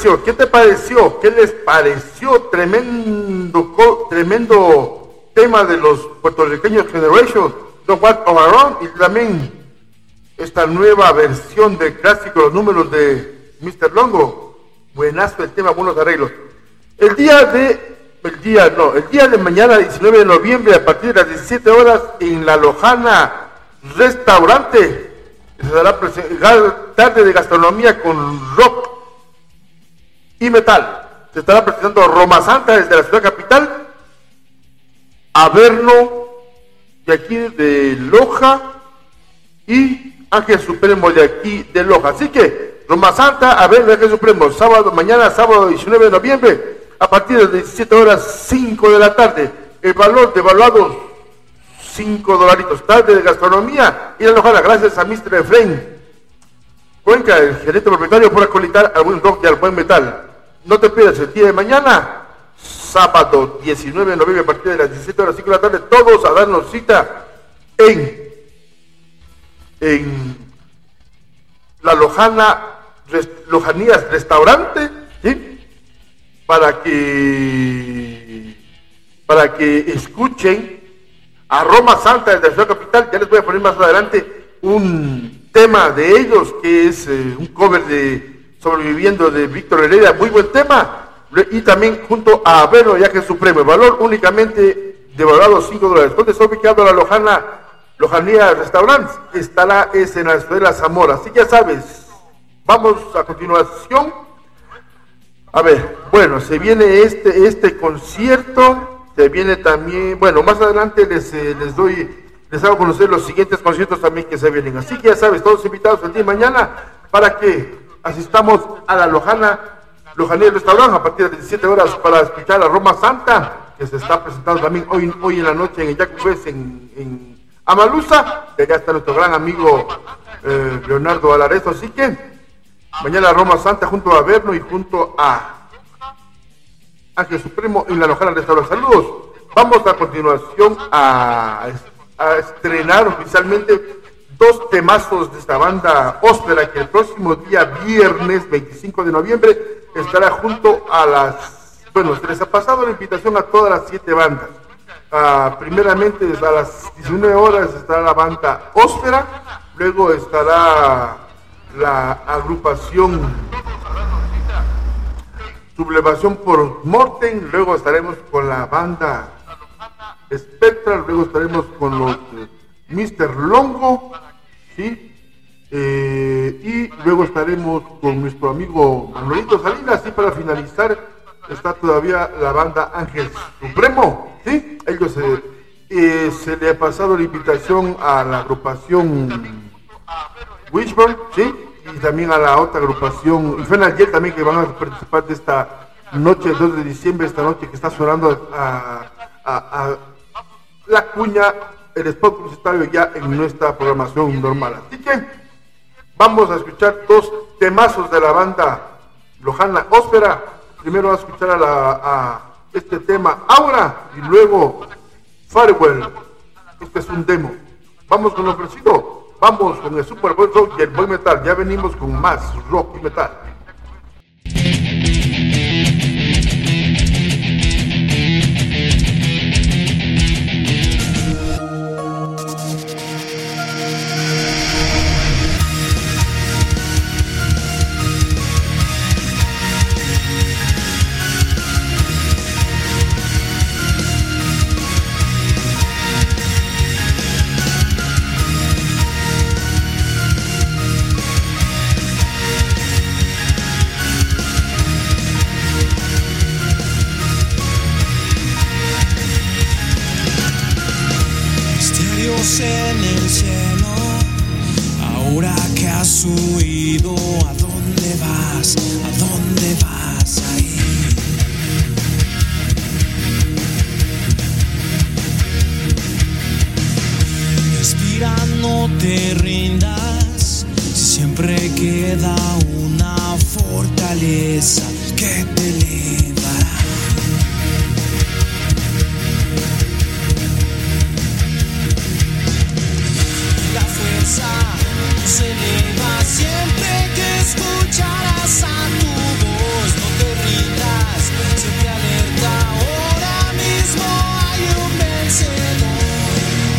Speaker 9: ¿Qué te pareció? ¿Qué les pareció? Tremendo, tremendo tema de los puertorriqueños Generation, The What of Own, y también esta nueva versión de clásico, los números de Mr. Longo. Buenazo el tema, buenos arreglos. El día de, el día, no, el día de mañana, 19 de noviembre, a partir de las 17 horas, en la Lojana Restaurante, se dará tarde de gastronomía con rock y metal. Se estará presentando Roma Santa desde la ciudad capital, Averno de aquí de Loja y Ángel Supremo de aquí de Loja. Así que Roma Santa, Averno Ángel Supremo, sábado, mañana sábado 19 de noviembre, a partir de las 17 horas 5 de la tarde. El valor de evaluados 5 dolaritos. Tarde de gastronomía y la Lojana, gracias a Mr. Efraín. Cuenca, el gerente propietario, por acolitar al buen rock y al buen metal. No te pierdas el día de mañana, sábado 19 de noviembre, a partir de las 17 horas 5 de la tarde, todos a darnos cita en, en la Lojana, Lojanías Restaurante, ¿sí? Para que, para que escuchen a Roma Santa desde la ciudad capital. Ya les voy a poner más adelante un tema de ellos que es eh, un cover de Sobreviviendo de Víctor Heredia, muy buen tema. Y también junto a Vero Viaje Supremo, el valor únicamente de valorado 5 dólares. ¿Dónde está ubicado la Lojana, Lojanía Restaurant? Estará es en la ciudad de la Zamora. Así que ya sabes, vamos a continuación. A ver, bueno, se viene este, este concierto, se viene también, bueno, más adelante les, eh, les doy, les hago conocer los siguientes conciertos también que se vienen. Así que ya sabes, todos invitados el día de mañana para que asistamos a la Lojana, Lojanía Restaurante a partir de las 17 horas para escuchar a Roma Santa, que se está presentando también hoy, hoy en la noche en el Jacuzzi en, en Amalusa, que allá está nuestro gran amigo eh, Leonardo Alarezo, así que Mañana Roma Santa junto a Verno y junto a Ángel Supremo en la Lojana Restaurante. Saludos. Vamos a continuación a, a estrenar oficialmente dos temazos de esta banda Óspera que el próximo día viernes 25 de noviembre estará junto a las, bueno, se les ha pasado la invitación a todas las siete bandas. Ah, primeramente a las 19 horas estará la banda Óspera, luego estará la agrupación Sublevación por Morten, luego estaremos con la banda Spectral, luego estaremos con los eh, Mr. Longo, ¿sí? Eh, y luego estaremos con nuestro amigo Manuelito Salinas, y para finalizar está todavía la banda Ángel Supremo, ¿sí? Ellos eh, se le ha pasado la invitación a la agrupación Wishburn, ¿sí? Y también a la otra agrupación, y fue ayer también que van a participar de esta noche, el 2 de diciembre, esta noche que está sonando a la cuña, el spot publicitario ya en nuestra programación normal. Así que vamos a escuchar dos temazos de la banda Lojana Óspera. Primero a escuchar a, la, este tema Aura y luego Farewell. Este es un demo. Vamos con lo ofrecido. Vamos con el Super Bowl y el Boy Metal. Ya venimos con más rock y metal.
Speaker 13: Has ¿a dónde vas? ¿A dónde vas a ir? Respira, no te rindas, siempre queda una fortaleza que te elevará. La fuerza se eleva Escucharás a tu voz, no te rindas, siempre alerta, ahora mismo hay un vencedor,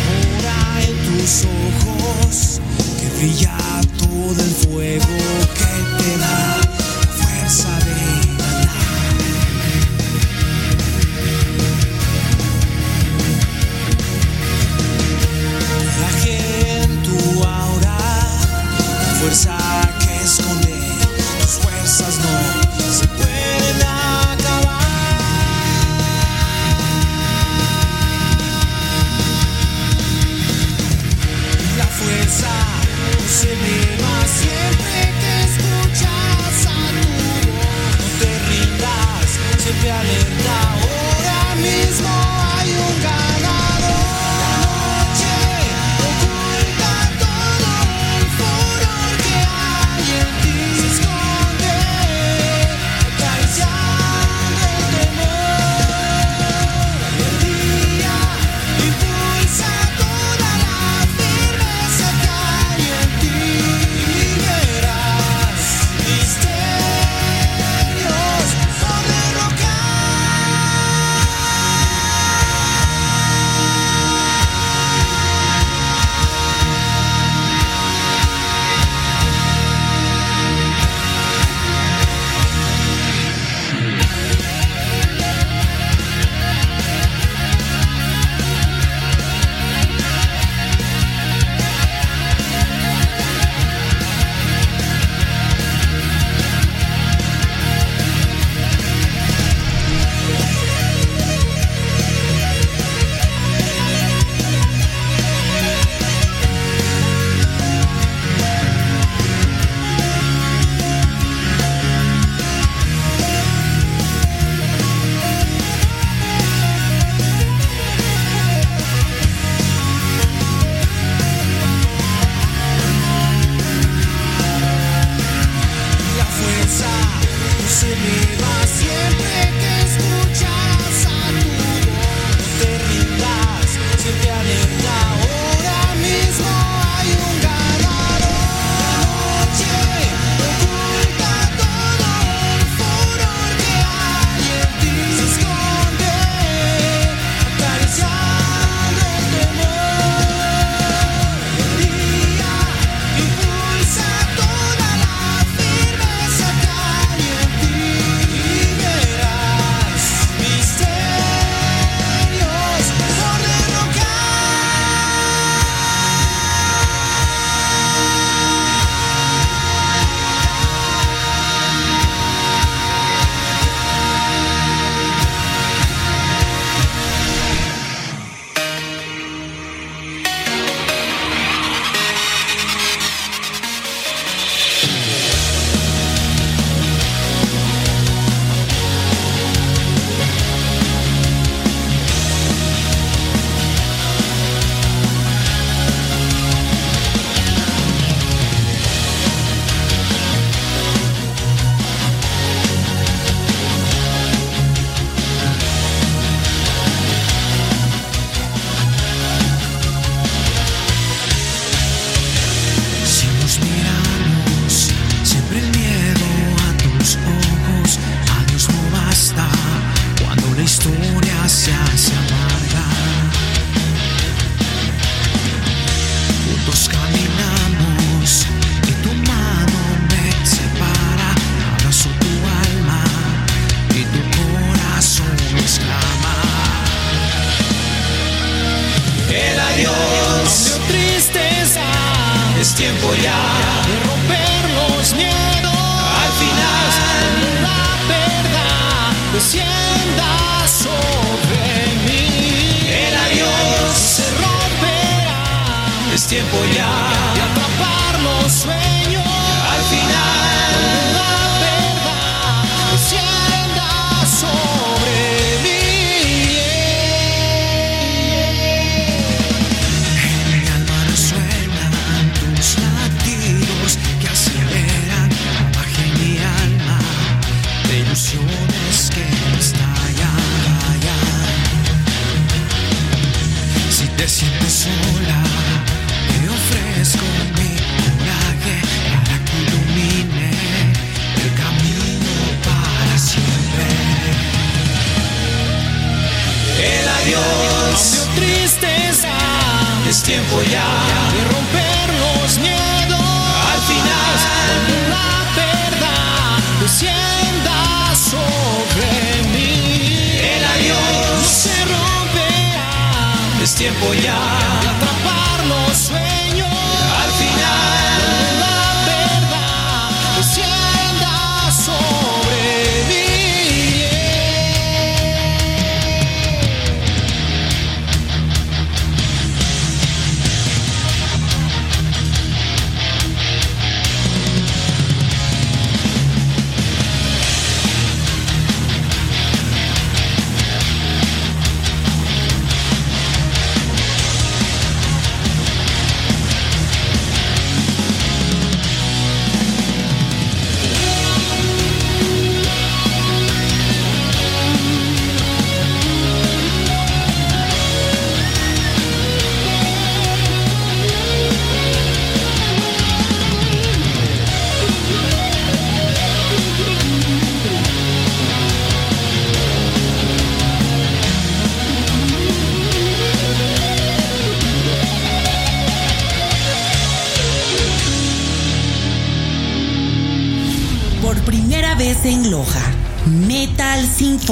Speaker 13: ahora en tus ojos que brilla todo el
Speaker 8: fuego.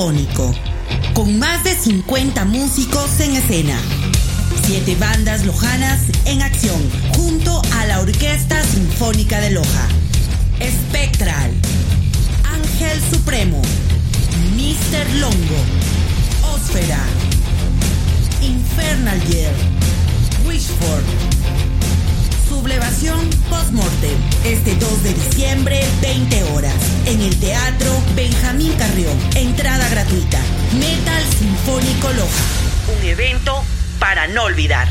Speaker 8: Sinfónico, con más de 50 músicos en escena. Siete bandas lojanas en acción, junto a la Orquesta Sinfónica de Loja. Spectral, Ángel Supremo, Mr. Longo, Ósfera, Infernal Year, Wishford, Sublevación Postmortem, este 2 de diciembre, 20 horas, en el Teatro Benjamín Carrión. Entrada gratuita. Metal Sinfónico Loja. Un evento para no olvidar.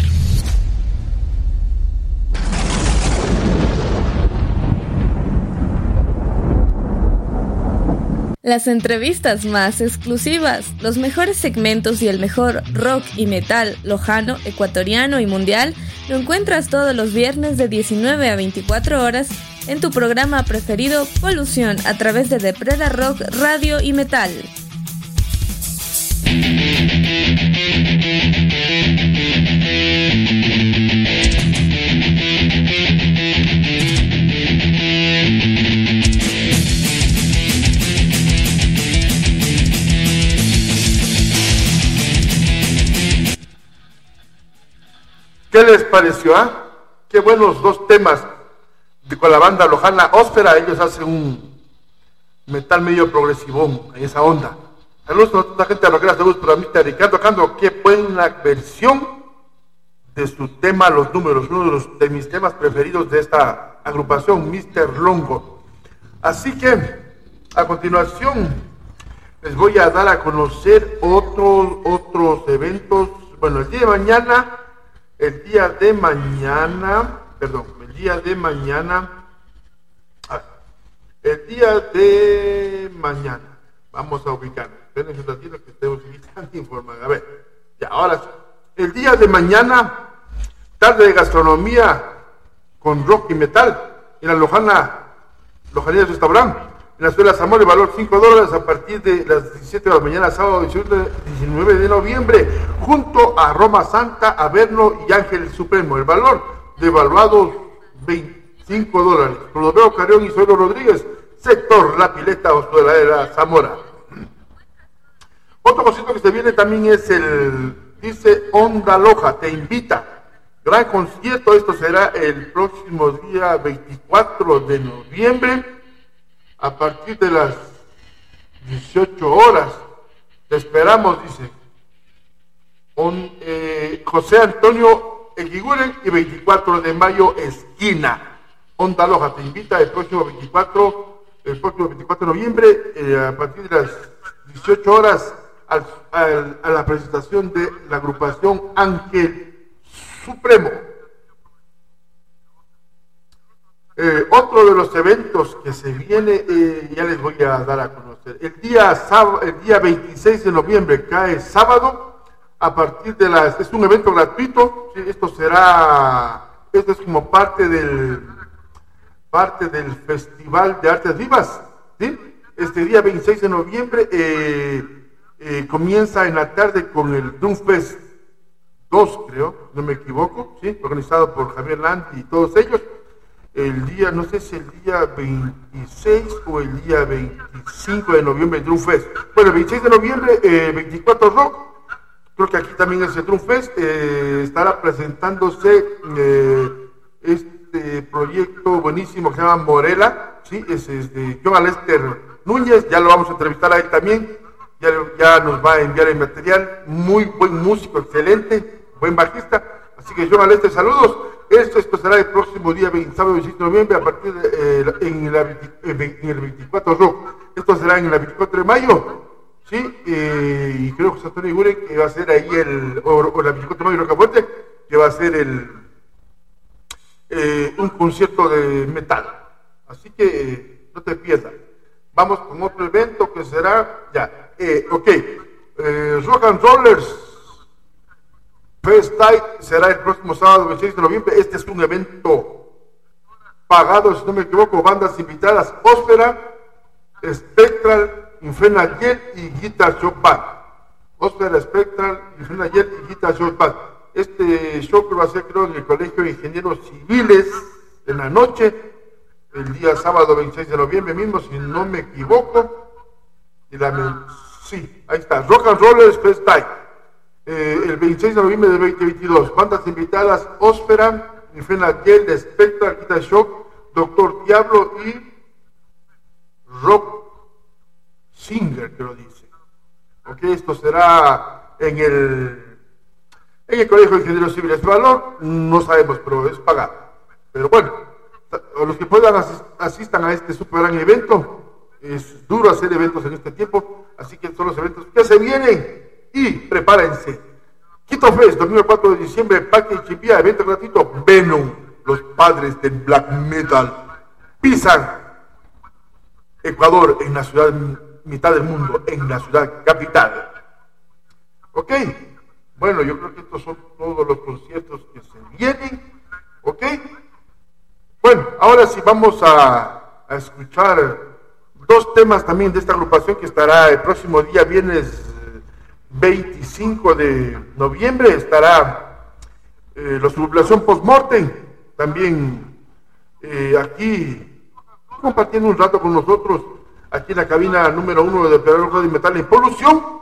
Speaker 4: Las entrevistas más exclusivas, los mejores segmentos y el mejor rock y metal lojano, ecuatoriano y mundial lo encuentras todos los viernes de 19 a 24 horas en tu programa preferido Polución a través de Depreda Rock Radio y Metal.
Speaker 9: ¿Qué les pareció? ah? Qué buenos dos temas con la banda lojana Óspera. Ellos hacen un metal medio progresivón en esa onda. Saludos a toda la gente de Roqueras de Luz, pero a mí está Ricardo Cando. Qué buena versión de su tema Los Números, uno de, los, de mis temas preferidos de esta agrupación, Mr. Longo. Así que, a continuación, les voy a dar a conocer otros, otros eventos. Bueno, el día de mañana el día de mañana, perdón, día de mañana, ah, el día de mañana, vamos a ubicar, espérenme un ratito que estemos informando. A ver, ya, ahora. El día de mañana, tarde de gastronomía con rock y metal, en la Lojana, Lojanía Restaurante, en la Escuela Zamora, valor 5 dólares a partir de las 17 de la mañana, sábado 19 de noviembre, junto a Roma Santa, Averno y Ángel Supremo. El valor devaluado 25 dólares. Clodoveo Carrión y Suelo Rodríguez, sector La Pileta, Hospedadera Zamora. Otro cosito que se viene también es el, dice Onda Loja, te invita. Gran concierto, esto será el próximo día 24 de noviembre a partir de las 18 horas. Te esperamos, dice. Eh, José Antonio Eguiguren y 24 de mayo, esquina. Onda Loja te invita el próximo 24, el próximo 24 de noviembre, eh, a partir de las 18 horas, a la presentación de la agrupación Ángel Supremo. Eh, otro de los eventos que se viene, eh, ya les voy a dar a conocer. El día, el día 26 de noviembre cae sábado, a partir de las... Es un evento gratuito, esto será... Esto es como parte del parte del Festival de Artes Vivas. ¿sí? Este día 26 de noviembre eh, eh, comienza en la tarde con el Doomfest 2, creo, no me equivoco, ¿sí? organizado por Javier Land y todos ellos. El día, no sé si el día 26 o el día 25 de noviembre, Doomfest. Bueno, el 26 de noviembre, eh, 24 Rock, Creo que aquí también el Centrum Fest eh, estará presentándose eh, este proyecto buenísimo que se llama Morela, ¿sí? es, es de John Alester Núñez, ya lo vamos a entrevistar a él también, ya, ya nos va a enviar el material, muy buen músico, excelente, buen bajista, así que John Alester, saludos. Esto, será el próximo día 20, sábado 26 de noviembre a partir de, eh, en el 24 Rock. Esto será en el 24 de mayo, ¿sí? Eh, y creo que Antonio Iguren que va a ser ahí el, o, la 24 de mayo Rocafuerte, que va a ser el, eh, un concierto de metal. Así que eh, no te pierdas. Vamos con otro evento que será, ya, ok, Rock and Rollers Fest Night será el próximo sábado 26 de noviembre. Este es un evento pagado, si no me equivoco, bandas invitadas, Óspera, Spectral, Infernal Jet y Guitar Show Band. Óspera, Spectral, Infernal Jet y Guitar Show Band. Este show que va a ser creo en el Colegio de Ingenieros Civiles en la noche, el día sábado 26 de noviembre mismo, si no me equivoco. Y la, sí, ahí está, Rock and Rollers Night. Eh, el 26 de noviembre de 2022. Bandas invitadas, Óspera, Infernal Jet, Spectral, Guitar Shock, Doctor Diablo y Rock Singer, que lo dice. Ok, esto será en el en el Colegio de Ingenieros Civiles. Valor no sabemos, pero es pagado. Pero bueno, los que puedan asist asistan a este super gran evento. Es duro hacer eventos en este tiempo, así que son los eventos que se vienen y prepárense. Quito Fest, domingo 4 de diciembre, Parque Chipía, evento gratuito, Venom, los padres del black metal, pisan Ecuador en la ciudad mitad del mundo, en la ciudad capital. ¿Ok? Bueno, yo creo que estos son todos los conciertos que se vienen. ¿Ok? Bueno, ahora sí vamos a, escuchar dos temas también de esta agrupación que estará el próximo día, viernes 25 de noviembre, estará eh, la sublación post-mortem, también eh, aquí compartiendo un rato con nosotros, aquí en la cabina número uno de Operador de Metal en Polución.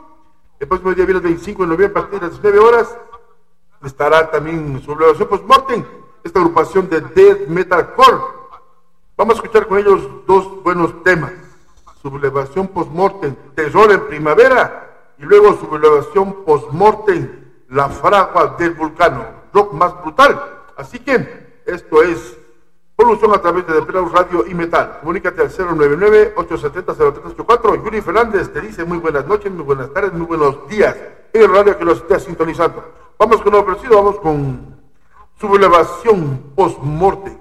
Speaker 9: El próximo día, viernes 25 de noviembre, a partir de las 19 horas, estará también sublevación post-mortem, esta agrupación de Death Metal Core. Vamos a escuchar con ellos dos buenos temas. Sublevación post-mortem, Terror en Primavera, y luego sublevación post-mortem, La Fragua del Vulcano, rock más brutal. Así que esto es Polución a través de Depredador Radio y Metal. Comunícate al 099-870-0384. Yuri Fernández te dice muy buenas noches, muy buenas tardes, muy buenos días. En el radio que lo esté sintonizando. Vamos con lo ofrecido, vamos con sublevación post-mortem.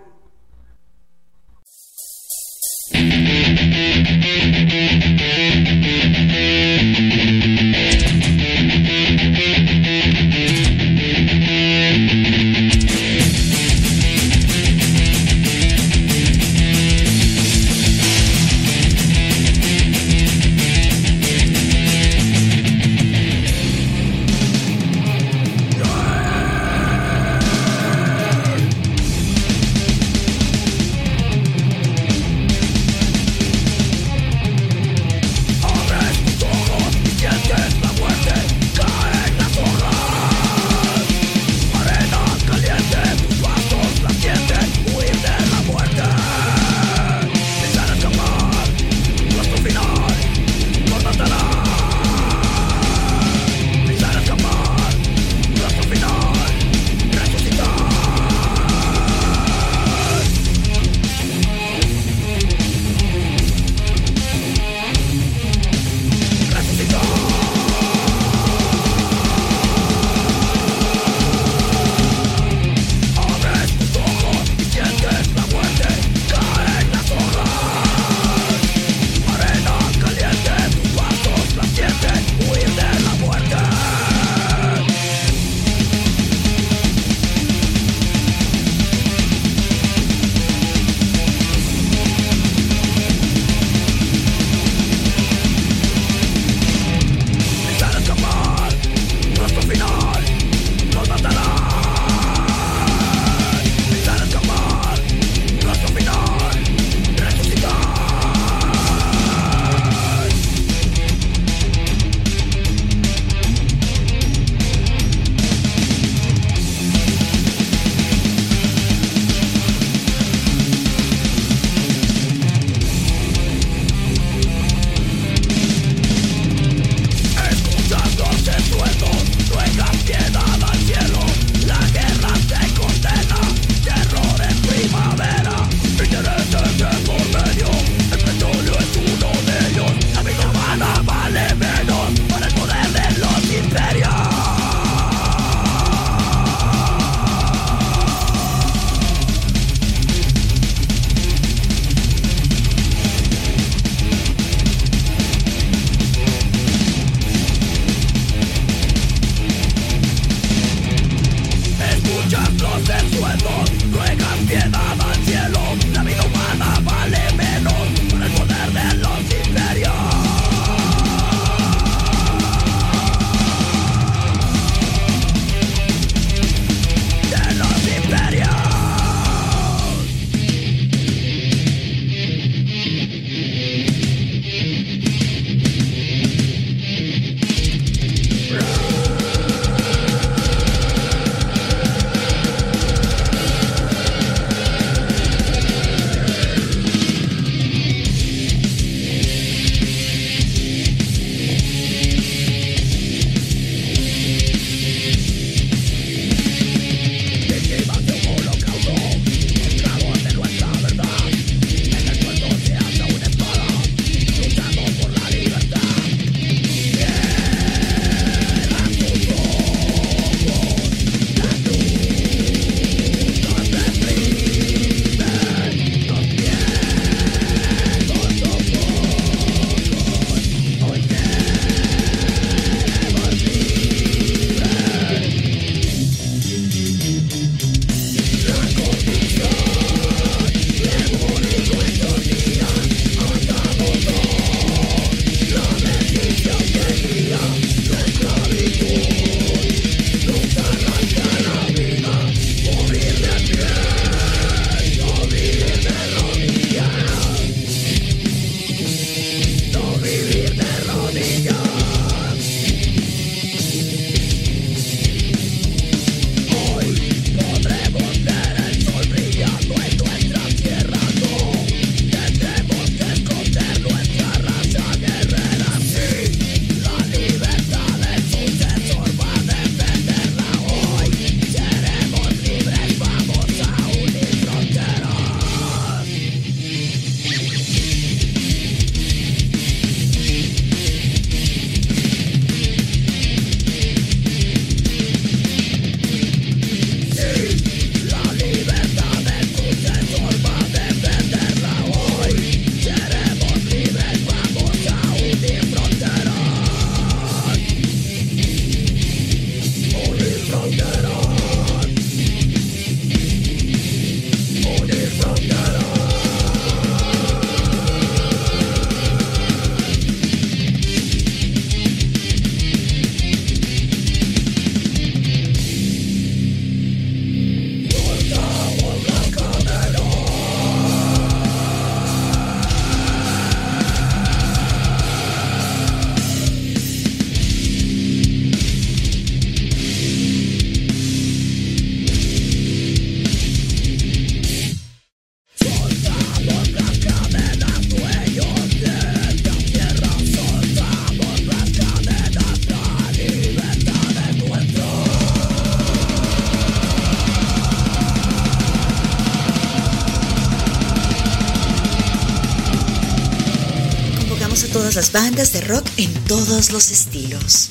Speaker 14: Todas las bandas de rock en todos los estilos.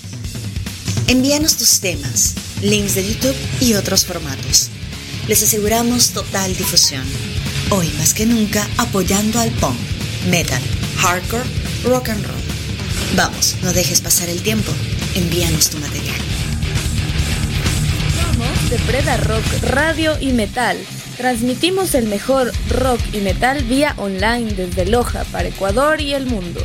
Speaker 14: Envíanos tus temas, links de YouTube y otros formatos. Les aseguramos total difusión. Hoy más que nunca apoyando al punk, metal, hardcore, rock and roll. Vamos, no dejes pasar el tiempo. Envíanos tu material.
Speaker 4: Somos de Preda Rock Radio y Metal. Transmitimos el mejor rock y metal vía online desde Loja para Ecuador y el mundo.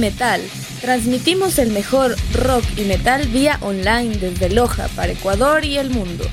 Speaker 4: Metal. Transmitimos el mejor rock y metal vía online desde Loja para Ecuador y el mundo.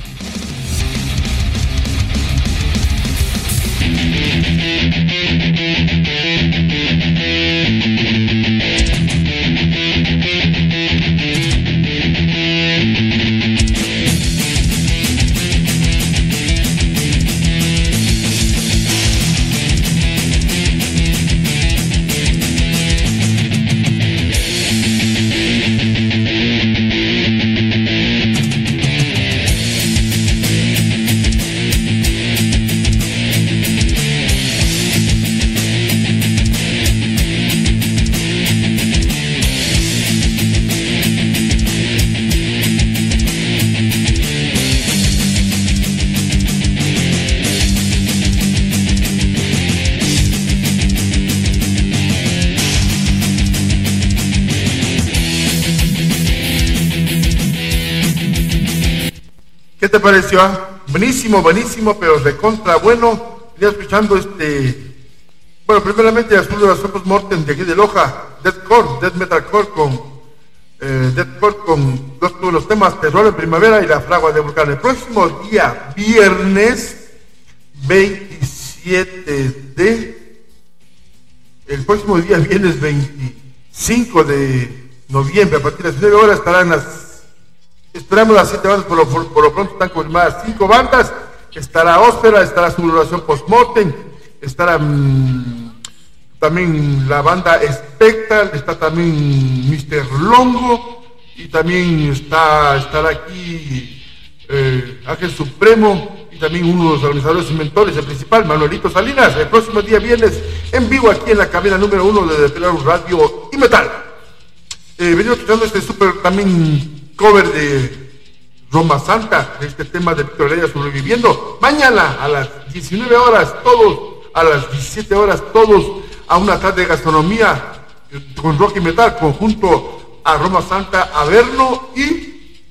Speaker 9: Pareció? Buenísimo, buenísimo, pero de contra bueno. Venía escuchando este. Bueno, primeramente Azul de los Ojos Morten de aquí de Loja, Deathcore, Death Metalcore con. Eh, Deathcore con dos de los temas Terror en Primavera y La Fragua de Volcán. El próximo día, viernes 27 de. El próximo día, viernes 25 de noviembre, a partir de las 9 horas estarán las Esperamos las siete bandas, por lo, por- lo pronto están confirmadas cinco bandas. Estará Óspera, estará su oración postmortem, estará mm, también la banda Spectral, está también Mr. Longo y también está, estará aquí eh, Ángel Supremo y también uno de los organizadores y mentores, el principal, Manuelito Salinas, el próximo día viernes en vivo aquí en la cabina número uno de Depelar Radio y Metal. Eh, venimos escuchando este super también cover de Roma Santa, este tema de Víctor Heredia sobreviviendo. Mañana a las 19 horas, todos, a las 17 horas, todos, a una tarde de gastronomía eh, con rock y metal, conjunto a Roma Santa, Averno y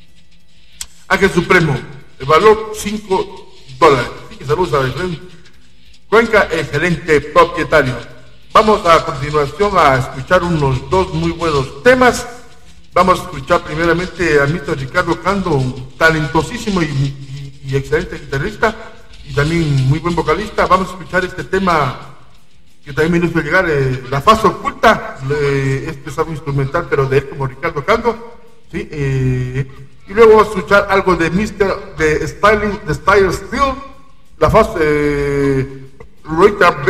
Speaker 9: Ángel Supremo. El valor 5 dólares. Así saludos a Efraín Cuenca, el gerente propietario. Vamos a continuación a escuchar unos dos muy buenos temas. Vamos a escuchar primeramente a Mr. Ricardo Cando, un talentosísimo y, excelente guitarrista y también muy buen vocalista. Vamos a escuchar este tema que también me hizo llegar, eh, La Faz Oculta, este es algo instrumental, pero de él como Ricardo Cando. ¿sí? Eh, y luego vamos a escuchar algo de Mr. de Styling, de Style Steel, La Faz eh, Rita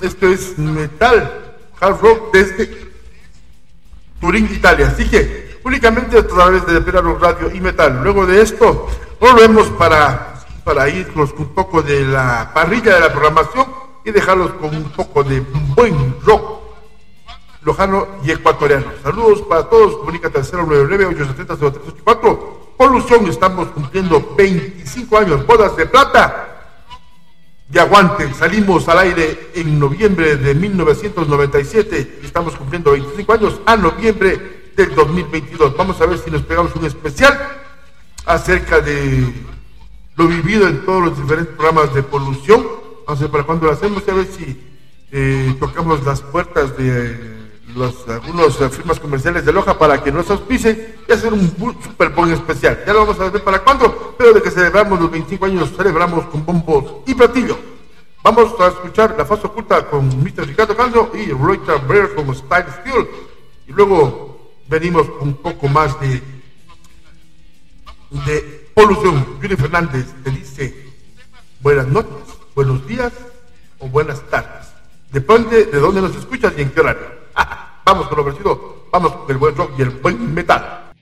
Speaker 9: esto es metal, hard rock desde Turín, Italia. Así que únicamente a través de Peraro Radio y Metal. Luego de esto, volvemos para, para irnos un poco de la parrilla de la programación y dejarlos con un poco de buen rock lojano y ecuatoriano. Saludos para todos. Comunícate al 099-870-0384. Polución, estamos cumpliendo 25 años. Bodas de plata de aguante. Salimos al aire en noviembre de 1997 y estamos cumpliendo 25 años a noviembre del 2022. Vamos a ver si nos pegamos un especial acerca de lo vivido en todos los diferentes programas de polución. A ver para cuándo lo hacemos a ver si eh, tocamos las puertas de eh, los, algunos firmas comerciales de Loja para que nos auspicen y hacer un super buen especial. Ya lo vamos a ver para cuándo, pero de que celebramos los 25 años, celebramos con bombos y platillo. Vamos a escuchar La Faz Oculta con Mr. Ricardo Cando y Reuter Bear con Style Steel. Y luego venimos un poco más de, de polución. Yuri Fernández te dice buenas noches, buenos días o buenas tardes. Depende de dónde nos escuchas y en qué horario. vamos con lo ofrecido, vamos con el buen rock y el buen metal.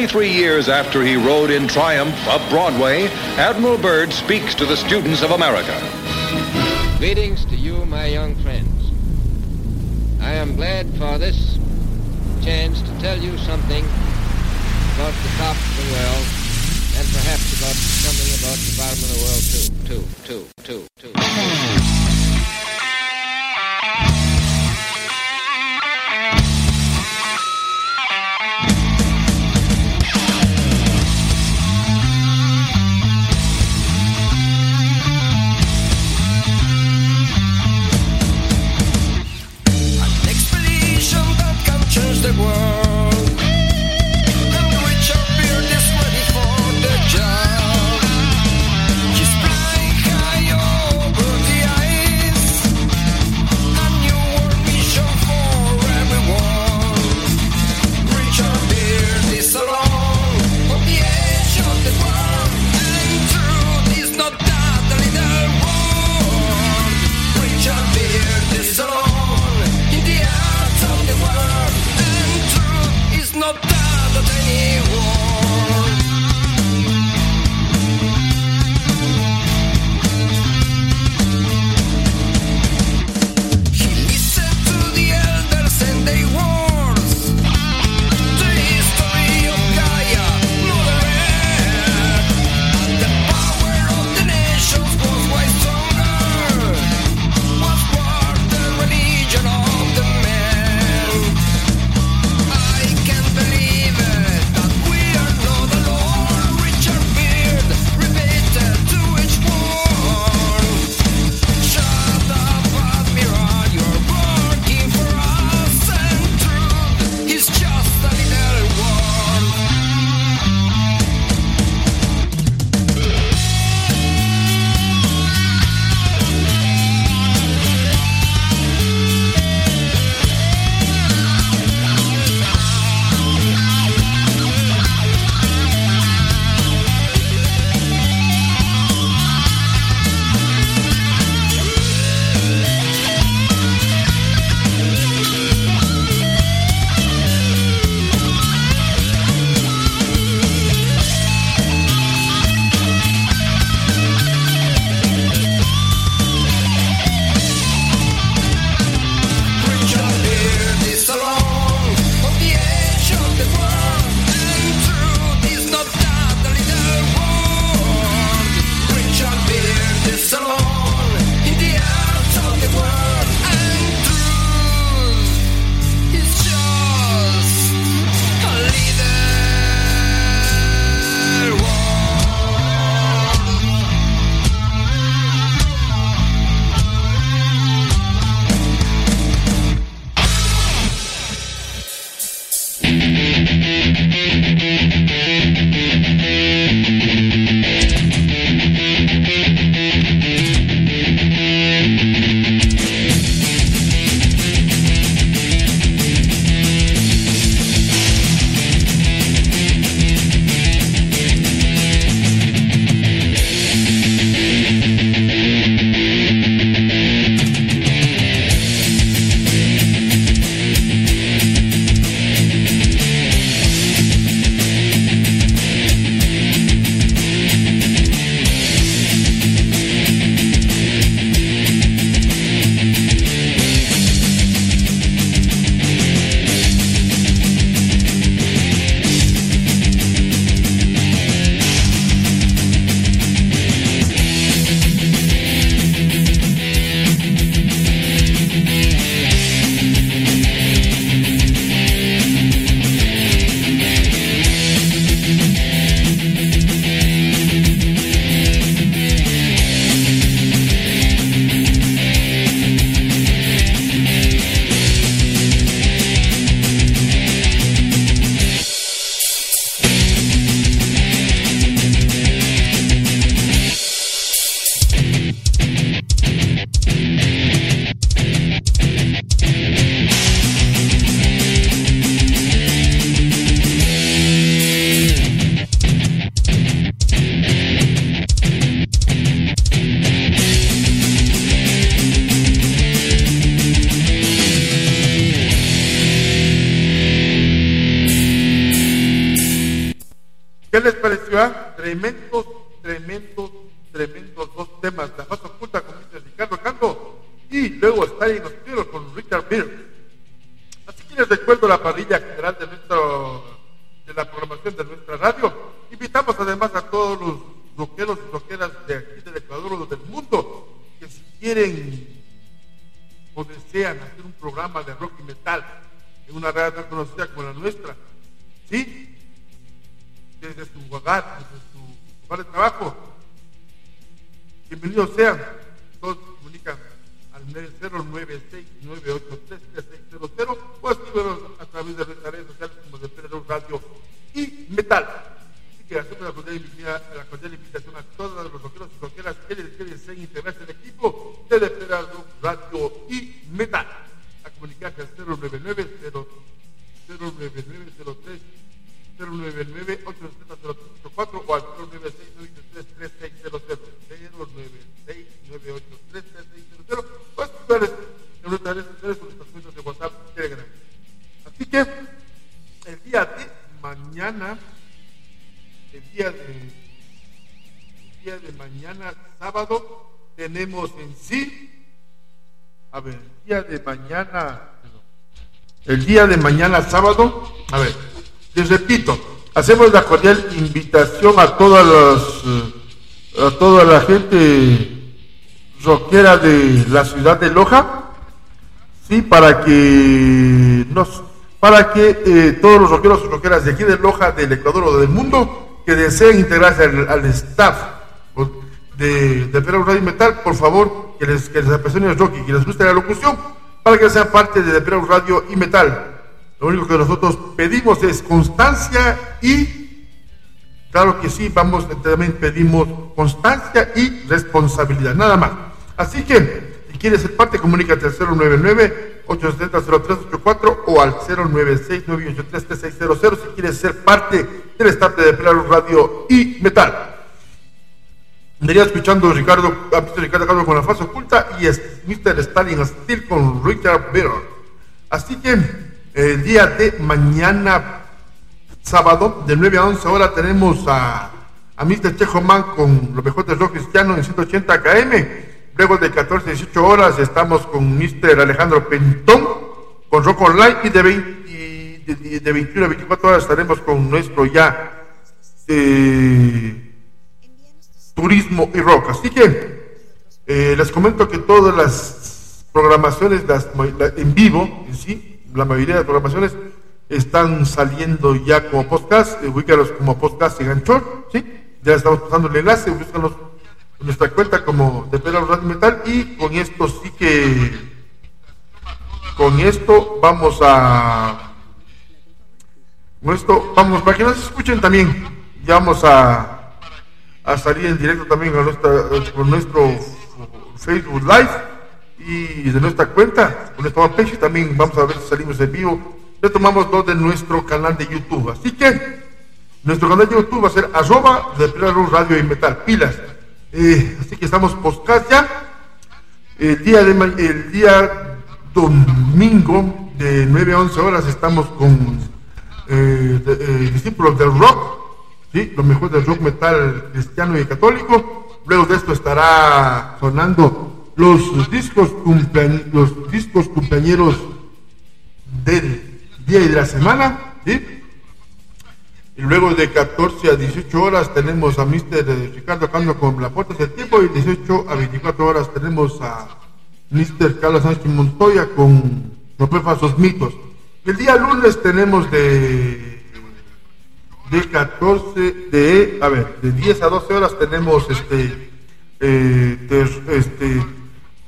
Speaker 15: 23 years after he rode in triumph up Broadway, Admiral Byrd speaks to the students of America.
Speaker 16: Greetings to you, my young friends. I am glad for this chance to tell you something about the top of the world and perhaps about something about the bottom of the world too, too, too, too, too.
Speaker 9: Mañana, el día de mañana, sábado, a ver, les repito, hacemos la cordial invitación a todas las, eh, a toda la gente rockera de la ciudad de Loja, sí, para que nos, para que eh, todos los rockeros y rockeras de aquí de Loja, del Ecuador o del mundo, que deseen integrarse al, staff de, de Radio Metal, por favor, que les, que les apasione el rock y que les guste la locución, para que sean parte de Perú Radio y Metal. Lo único que nosotros pedimos es constancia y, claro que sí, vamos, también pedimos constancia y responsabilidad, nada más. Así que, si quieres ser parte, comunícate al 099-870-0384 o al 096-983-3600 si quieres ser parte del staff de Perú Radio y Metal. Andaría escuchando Ricardo, a Mr. Ricardo Carlos con la fase oculta y Mr. Stalin Steel con Richard Beer. Así que el día de mañana, sábado, de 9 a 11 horas, tenemos a, a Mr. Chejo Man con lo mejor del rock cristiano en 180 km. Luego de 14 a 18 horas estamos con Mr. Alejandro Pentón con Rock Online y de, 20 y de- de 21 a 24 horas estaremos con nuestro ya eh, turismo y rock. Así que eh, les comento que todas las programaciones las, la- en vivo, en sí, la mayoría de las programaciones están saliendo ya como podcast, eh, ubícalos como podcast en Anchor, ¿sí? Ya estamos pasando el enlace, búscalos en nuestra cuenta como de Pedro Radio Metal y con esto sí que con esto vamos a con esto vamos para que nos escuchen también ya vamos a a salir en directo también a nuestra, por nuestro Facebook Live y de nuestra cuenta, con nuestra fanpage también vamos a ver si salimos en vivo. Retomamos dos de nuestro canal de YouTube. Así que nuestro canal de YouTube va a ser arroba de Pleno Radio y Metal, pilas. Eh, así que estamos podcast ya. El día, de, el día domingo de 9 a 11 horas estamos con eh, eh, discípulos del rock, ¿sí? lo mejor del rock metal cristiano y católico. Luego de esto estará sonando los discos, los del día y de la semana. ¿sí? Y luego de 14 a 18 horas tenemos a Mr. Ricardo Cando con La Puerta del Tiempo y 18 a 24 horas tenemos a Mr. Carlos Sánchez Montoya con Romper Falsos Mitos. El día lunes tenemos de, de 14, de, a ver, de 10 a 12 horas tenemos este, eh, ter- este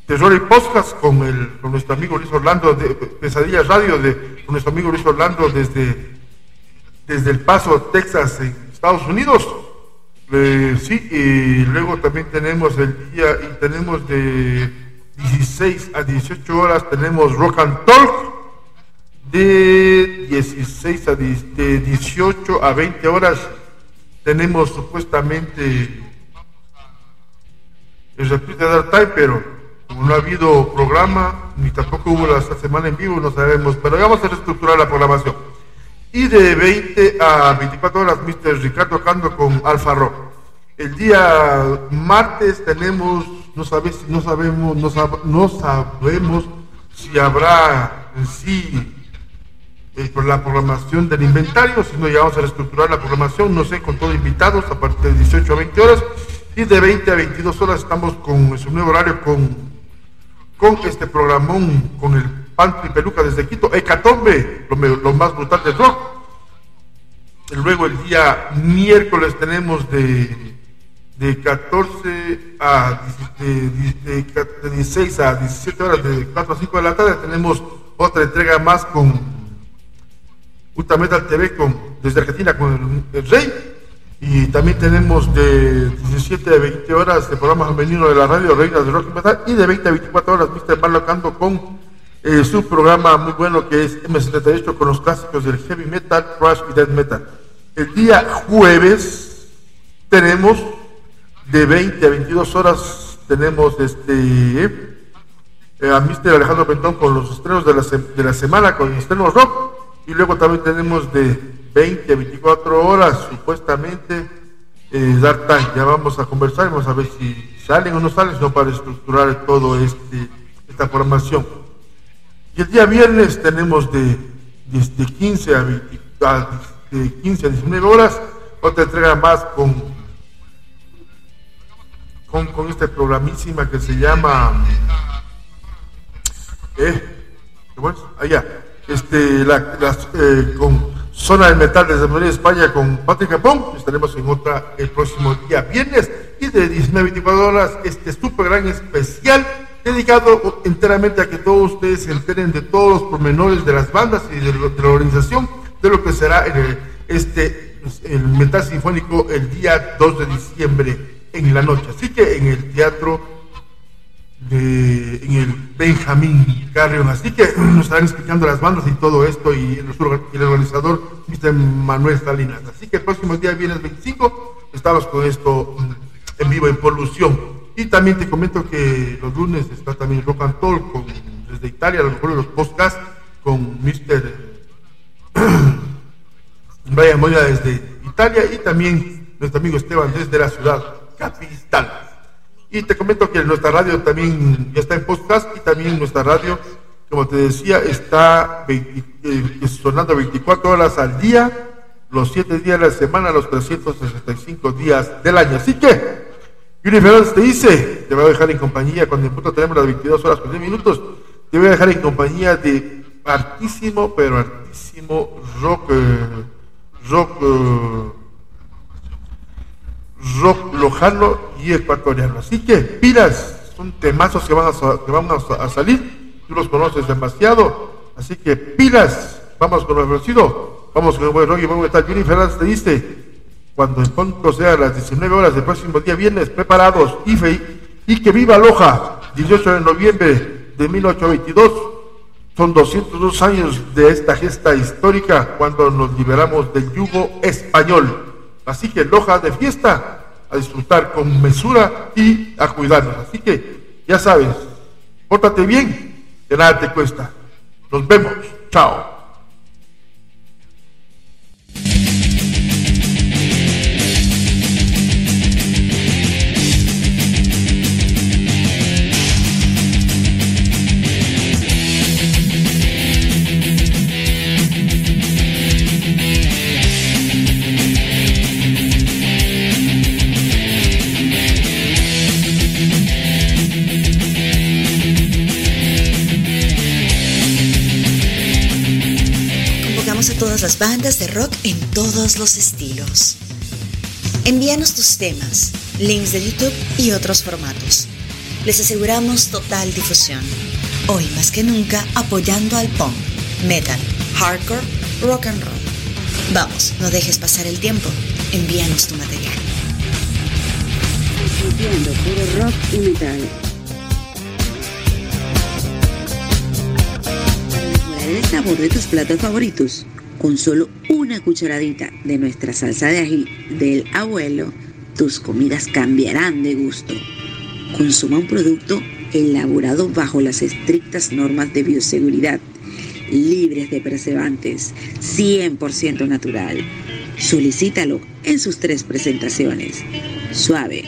Speaker 9: Terror y Podcast con, el, con nuestro amigo Luis Orlando de Pesadillas Radio, de, con nuestro amigo Luis Orlando desde desde El Paso, Texas, en Estados Unidos. Eh, sí, y luego también tenemos el día, y tenemos de 16 a 18 horas, tenemos Rock and Talk. De 16 a 10 de 18 a 20 horas, tenemos supuestamente el repite de Dark Time, pero como no ha habido programa, ni tampoco hubo esta semana en vivo, no sabemos, pero vamos a reestructurar la programación. Y de 20 a 24 horas, Mr. Ricardo Cando con Alfa Rock. El día martes tenemos, no, sabe, no sabemos, no, sab- no sabemos si habrá en sí la programación del inventario, si no ya vamos a reestructurar la programación, no sé, con todos invitados a partir de 18 a 20 horas y de 20 a 22 horas estamos con su nuevo horario con, con este programón, con el Pantry Peluca desde Quito, Hecatombe, lo, lo más brutal del rock. Luego el día miércoles tenemos de, de 14 a 17 de, de, de 16 a 17 horas, de 4 a 5 de la tarde, tenemos otra entrega más con Ultra Metal TV con, desde Argentina con el, el Rey. Y también tenemos de 17 a 20 horas de programa femenino de la radio Reinas de Rock y Metal. Y de 20 a 24 horas Mr. Marlo Cando con eh, su programa muy bueno que es M78 con los clásicos del heavy metal, thrash y death metal. El día jueves tenemos de 20 a 22 horas tenemos este eh, a Mr. Alejandro Pentón con los estrenos de la, de la semana con estrenos rock y luego también tenemos de 20 a 24 horas supuestamente eh, Dark Time. Ya vamos a conversar, vamos a ver si salen o no salen, sino para estructurar todo este esta programación. Y el día viernes tenemos de, desde 15 a, 20 a- de 15 a 19 horas otra entrega más con con, con esta programísima que se llama eh, ¿cómo es? allá este la, las, eh, con Zona del Metal desde Madrid España con Patrick Capón. Estaremos en otra el próximo día viernes. Y de 19 a 24 horas este super gran especial dedicado enteramente a que todos ustedes se enteren de todos los pormenores de las bandas y de, la organización de lo que será el, este el metal sinfónico el día 2 de diciembre en la noche. Así que en el teatro de, en el Benjamín Carrion. Así que nos estarán explicando las bandas y todo esto y el, y el organizador, Mr. Manuel Salinas. Así que el próximo día, viernes 25, estamos con esto mm, en vivo en Polución. Y también te comento que los lunes está también Rock and Talk con, desde Italia, a lo mejor los podcasts con Mr. Brian Moya desde Italia y también nuestro amigo Esteban desde la ciudad capital. Y te comento que nuestra radio también está en podcast y también nuestra radio, como te decía, está 20 eh, sonando 24 horas al día, los 7 días de la semana, los 365 días del año. Así que, Yuri Fernández te dice, te voy a dejar en compañía, cuando en punto tenemos las 22 horas con 10 minutos, te voy a dejar en compañía de artísimo, pero artísimo rock, eh, rock, eh, rock lojano y ecuatoriano. Así que pilas, son temazos que van a, que van a, sa- a salir, tú los conoces demasiado, así que pilas, vamos con lo ofrecido, vamos con el buen rock y vamos a estar. Juni Fernández te dice, cuando en punto sea las 19 horas del próximo día viernes, preparados y, fe- y que viva Loja, 18 de noviembre de 1822. Son 202 años de esta gesta histórica cuando nos liberamos del yugo español. Así que Loja de fiesta, a disfrutar con mesura y a cuidarnos. Así que ya sabes, pórtate bien, que nada te cuesta. Nos vemos. Chao.
Speaker 14: Las bandas de rock en todos los estilos. Envíanos tus temas, links de YouTube y otros formatos. Les aseguramos total difusión. Hoy más que nunca apoyando al punk, metal, hardcore, rock and roll. Vamos, no dejes pasar el tiempo. Envíanos tu material.
Speaker 3: Puro rock y metal. El sabor de tus platos favoritos, con solo una cucharadita de nuestra salsa de ají del abuelo, tus comidas cambiarán de gusto. Consuma un producto elaborado bajo las estrictas normas de bioseguridad libres de preservantes, 100% natural. Solicítalo en sus tres presentaciones, suave,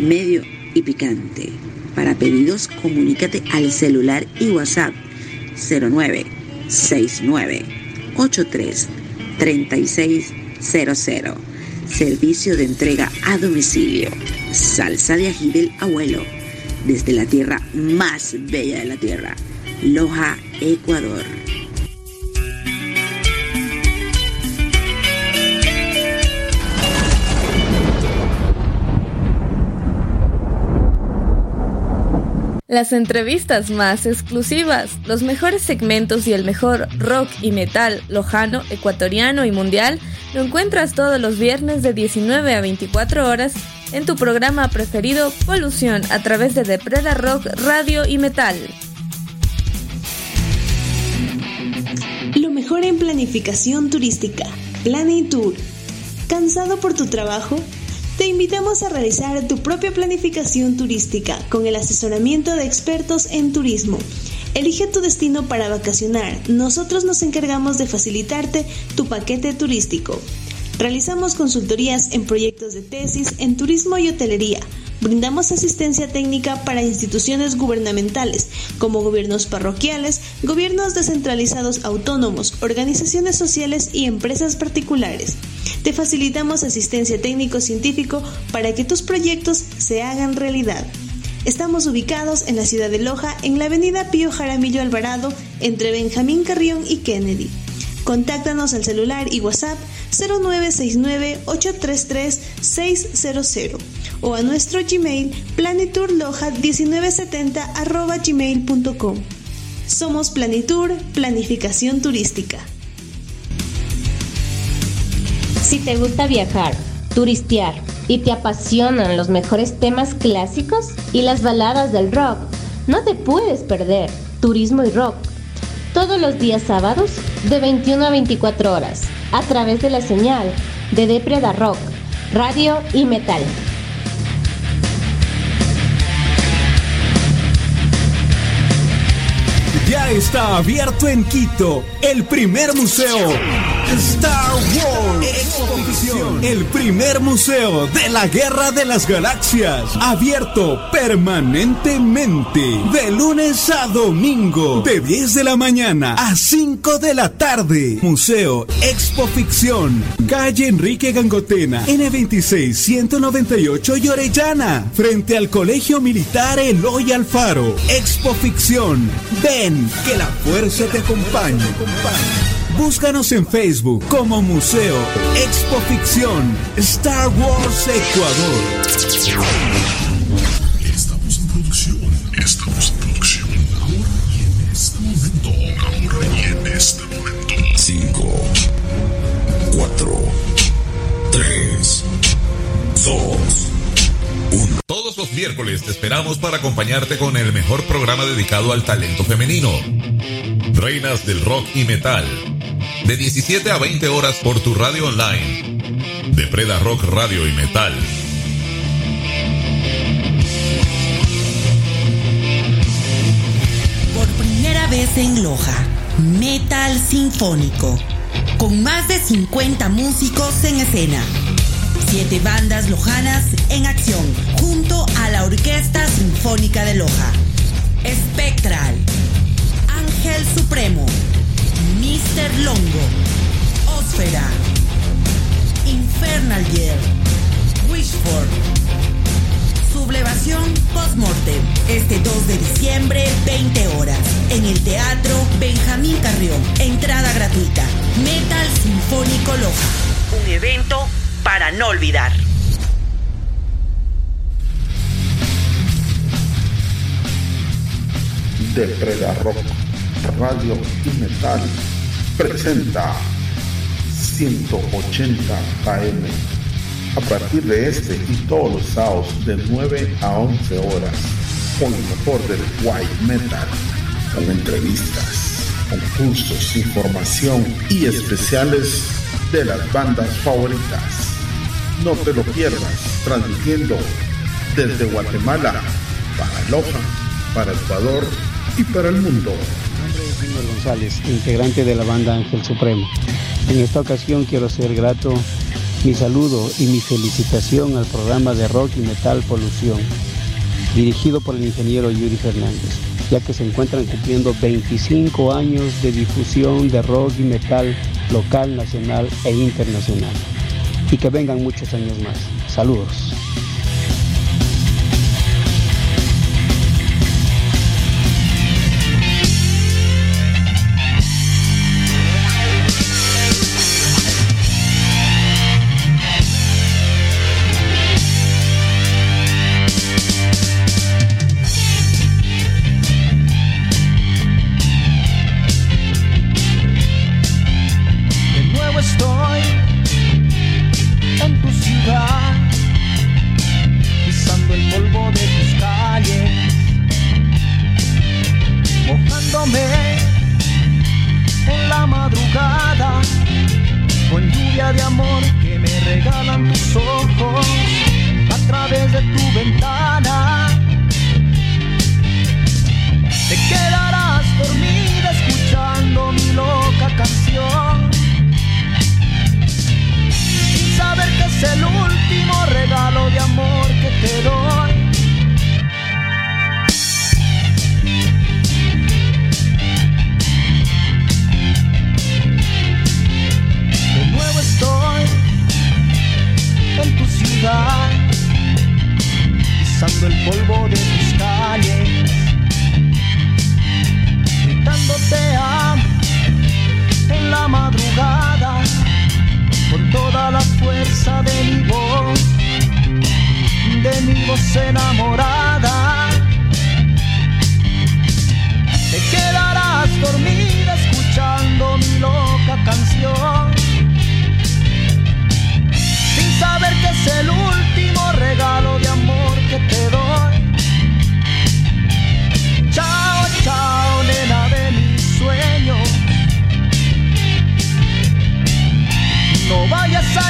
Speaker 3: medio y picante. Para pedidos, comunícate al celular y WhatsApp 0969 83 3600. Servicio de entrega a domicilio. Salsa de ají del abuelo. Desde la tierra más bella de la tierra. Loja, Ecuador.
Speaker 17: Las entrevistas más exclusivas, los mejores segmentos y el mejor rock y metal lojano, ecuatoriano y mundial lo encuentras todos los viernes de 19 a 24 horas en tu programa preferido Polución a través de Depreda Rock, Radio y Metal.
Speaker 1: Lo mejor en planificación turística, Tour. ¿Cansado por tu trabajo? Te invitamos a realizar tu propia planificación turística con el asesoramiento de expertos en turismo. Elige tu destino para vacacionar. Nosotros nos encargamos de facilitarte tu paquete turístico. Realizamos consultorías en proyectos de tesis en turismo y hotelería. Brindamos asistencia técnica para instituciones gubernamentales como gobiernos parroquiales, gobiernos descentralizados autónomos, organizaciones sociales y empresas particulares. Te facilitamos asistencia técnico-científico para que tus proyectos se hagan realidad. Estamos ubicados en la ciudad de Loja, en la avenida Pío Jaramillo Alvarado, entre Benjamín Carrión y Kennedy. Contáctanos al celular y WhatsApp 0969-833-600 o a nuestro Gmail planiturloja1970 gmail.com. Somos Planitur, Planificación Turística.
Speaker 18: Si te gusta viajar, turistear y te apasionan los mejores temas clásicos y las baladas del rock, no te puedes perder Turismo y Rock todos los días sábados de 21 a 24 horas a través de la señal de Depreda Rock, Radio y Metal.
Speaker 6: Ya está abierto en Quito el primer museo Star Wars Exposición. El primer museo de la Guerra de las Galaxias. Abierto permanentemente. De lunes a domingo. De 10 de la mañana a 5 de la tarde. Museo Expo Ficción. Calle Enrique Gangotena. N26 198 y. Frente al Colegio Militar Eloy Alfaro. Expo Ficción. Ven, que la fuerza te acompañe. Búscanos en Facebook como Museo Expo Ficción Star Wars Ecuador.
Speaker 5: Estamos en producción, estamos en producción. Ahora y en este momento, ahora y en este momento. 5, 4, 3, 2, 1.
Speaker 19: Todos los miércoles te esperamos para acompañarte con el mejor programa dedicado al talento femenino. Reinas del rock y metal. De 17 a 20 horas por tu radio online. De Preda Rock Radio y Metal.
Speaker 8: Por primera vez en Loja, Metal Sinfónico. Con más de 50 músicos en escena. Siete bandas lojanas en acción, junto a la Orquesta Sinfónica de Loja. Spectral. Ángel Supremo. Mr. Longo. Ósfera. Infernal Year. Wishford. Sublevación Postmortem. Este 2 de diciembre, 20 horas. En el Teatro Benjamín Carrión. Entrada gratuita. Metal Sinfónico Loja. Un evento para no olvidar.
Speaker 20: de Preda Rock, Radio y Metal presenta 180 AM. A partir de este y todos los sábados de 9 a 11 horas, con lo mejor del white metal, con entrevistas, concursos, información y especiales de las bandas favoritas. No te lo pierdas, transmitiendo desde Guatemala para Loja, para Ecuador y para el mundo.
Speaker 13: Junior González, integrante de la banda Ángel Supremo. En esta ocasión quiero ser grato mi saludo y mi felicitación al programa de rock y metal Polución, dirigido por el ingeniero Yuri Fernández, ya que se encuentran cumpliendo 25 años de difusión de rock y metal local, nacional e internacional. Y que vengan muchos años más. Saludos.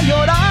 Speaker 21: Llorar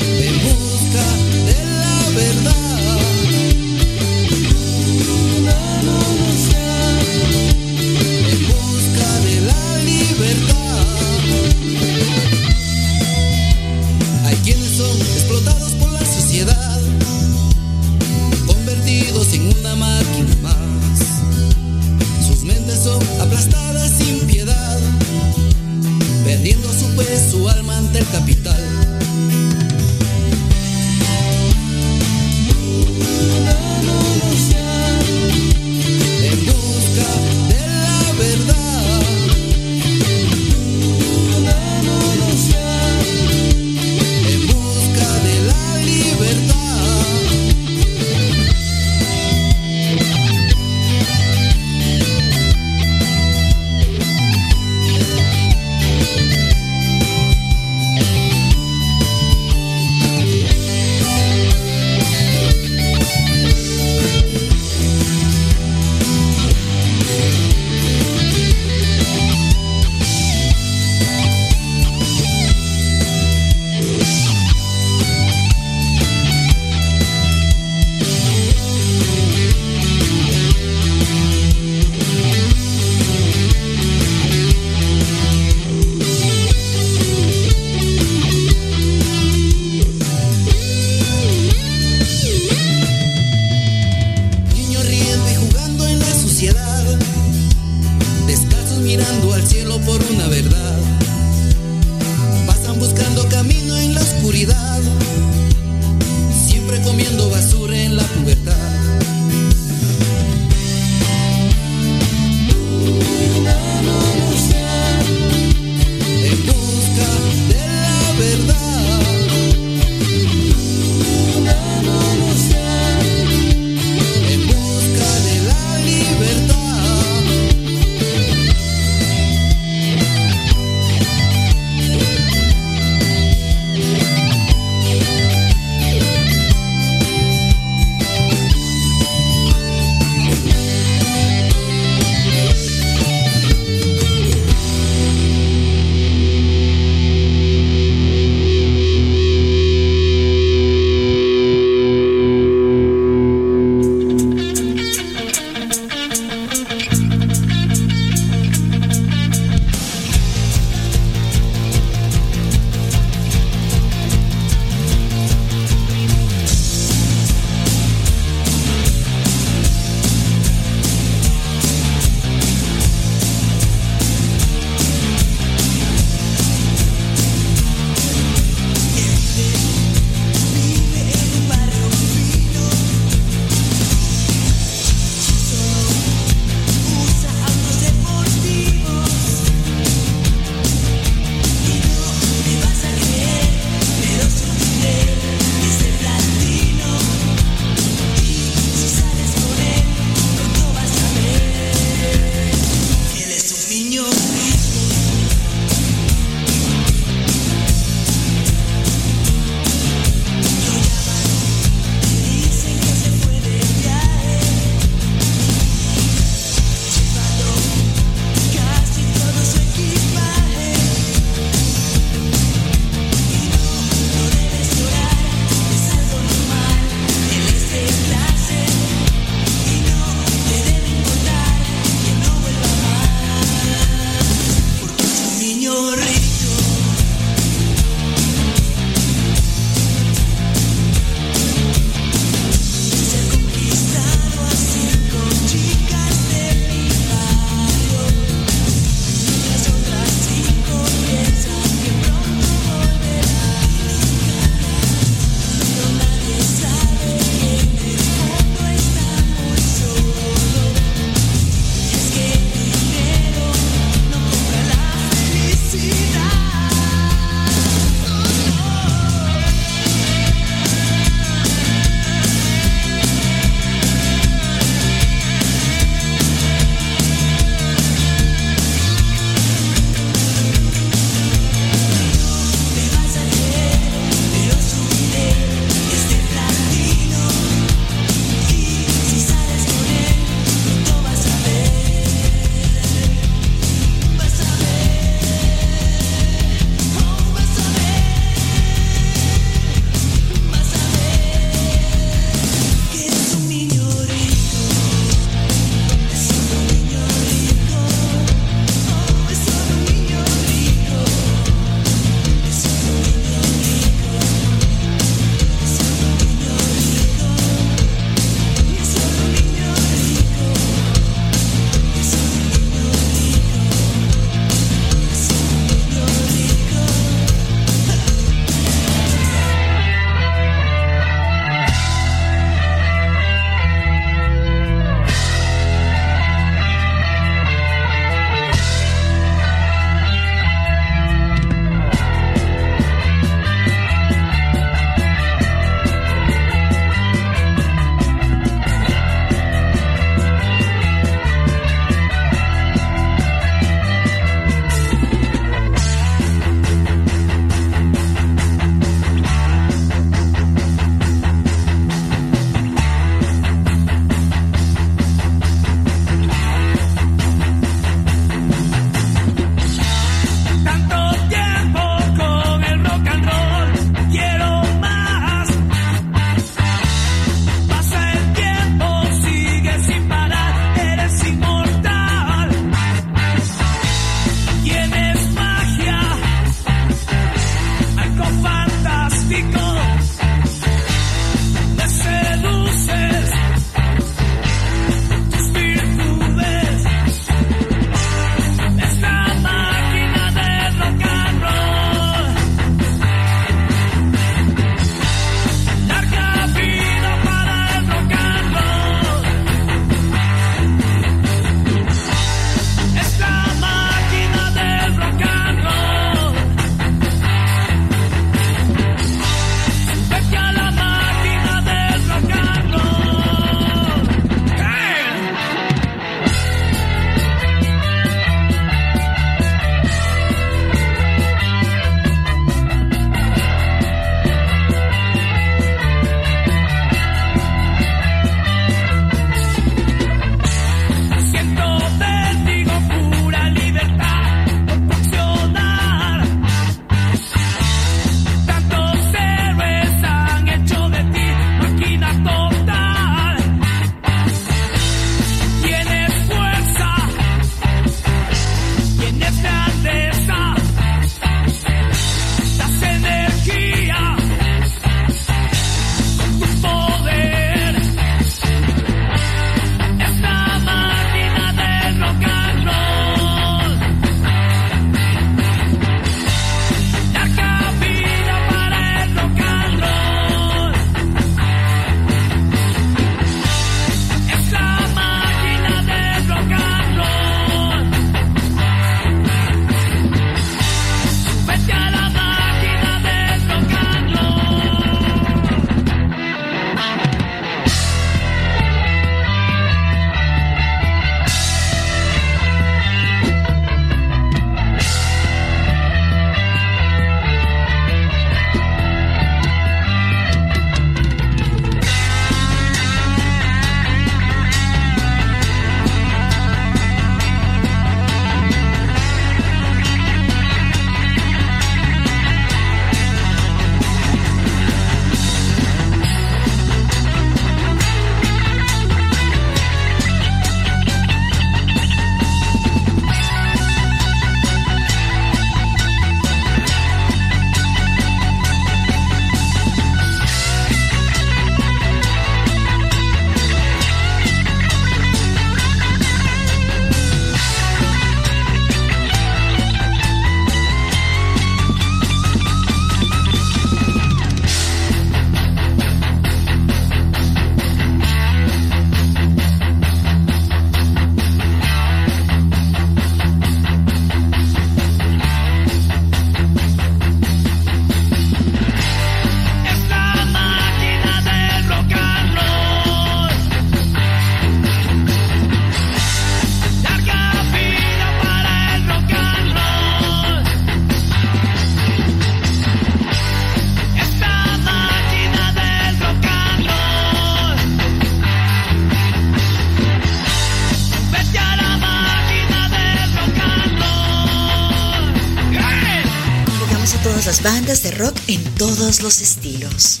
Speaker 14: bandas de rock en todos los estilos.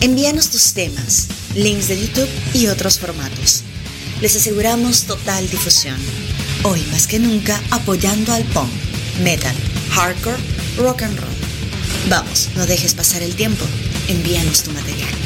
Speaker 14: Envíanos tus temas, links de YouTube y otros formatos. Les aseguramos total difusión. Hoy más que nunca apoyando al punk, metal, hardcore, rock and roll. Vamos, no dejes pasar el tiempo. Envíanos tu material.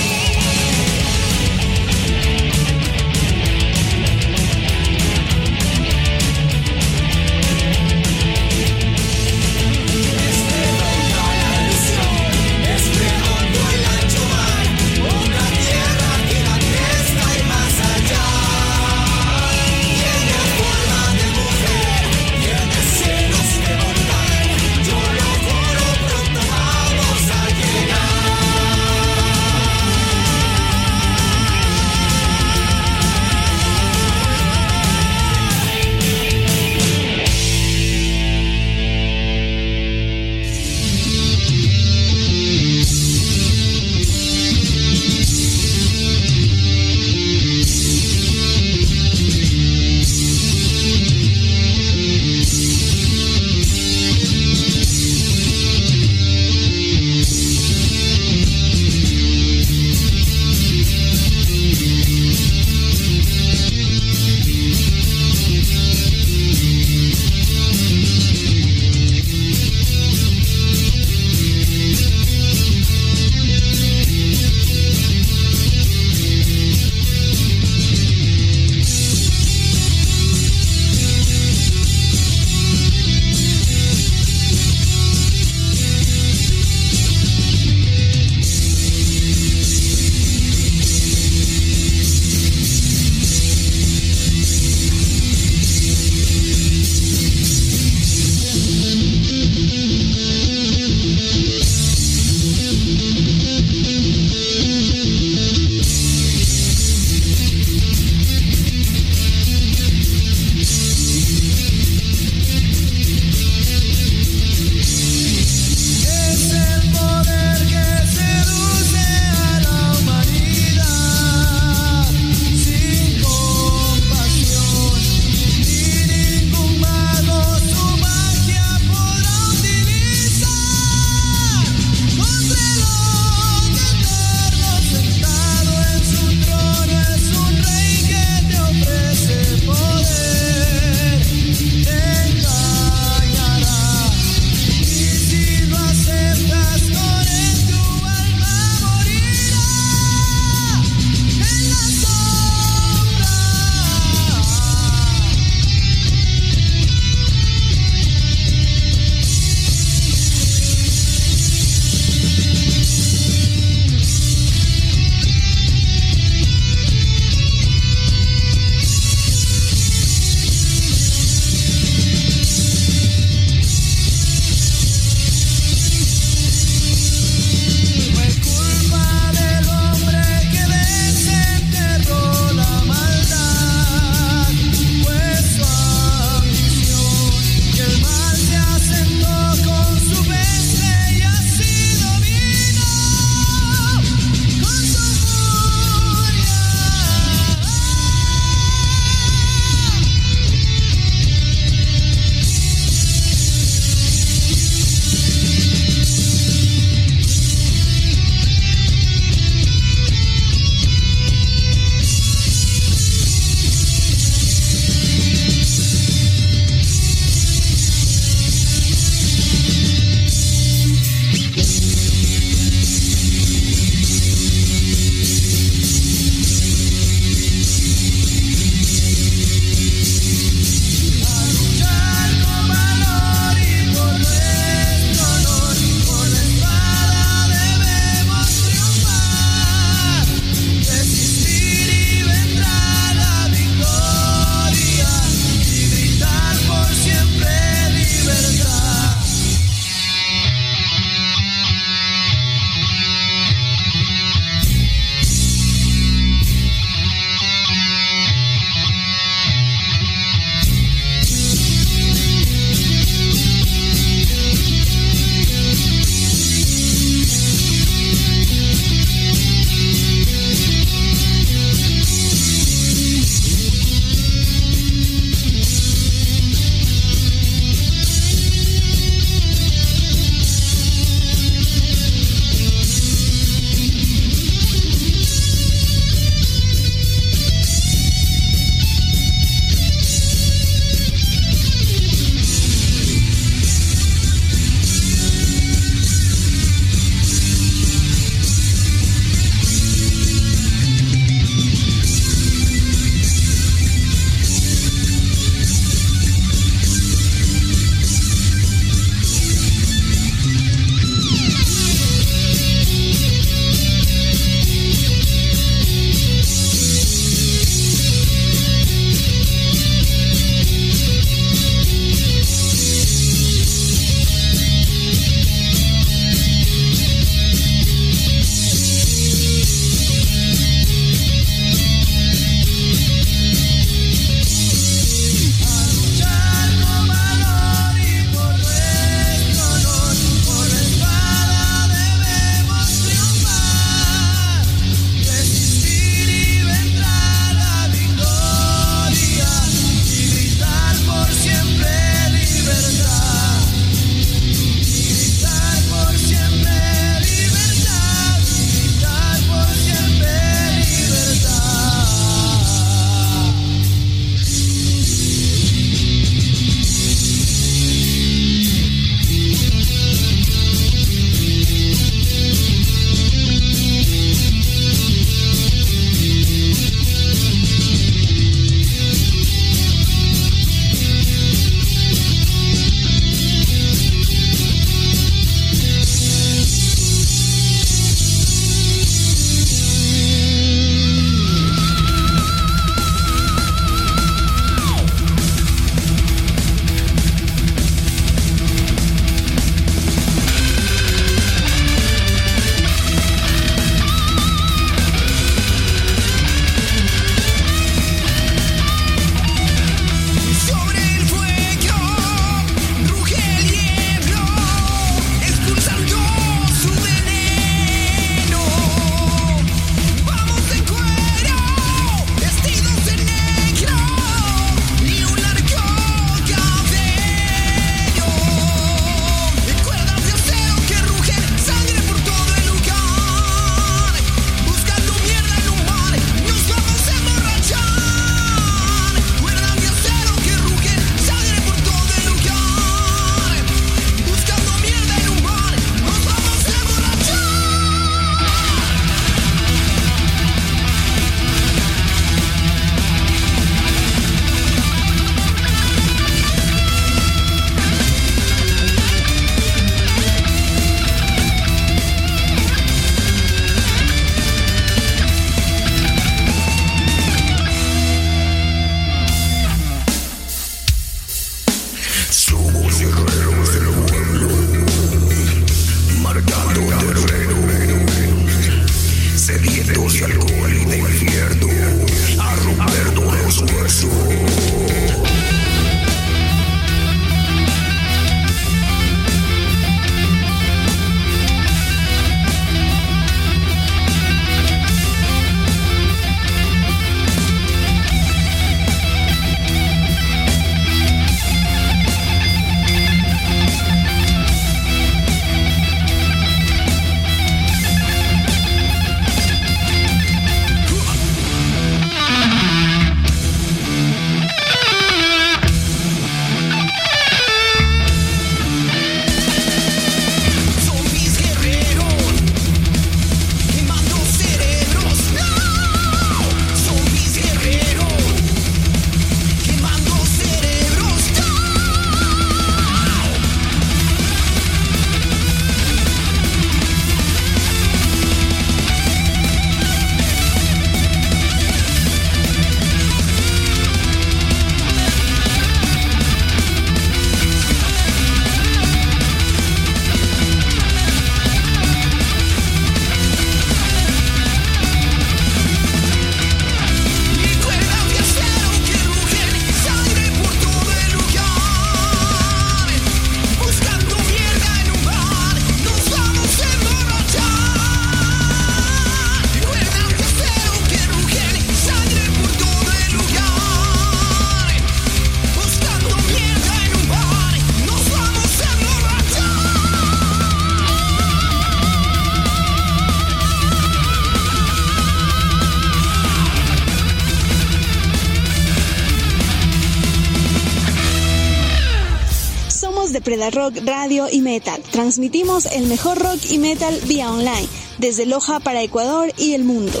Speaker 2: Rock Radio y Metal. Transmitimos el mejor rock y metal vía online, desde Loja para Ecuador y el mundo.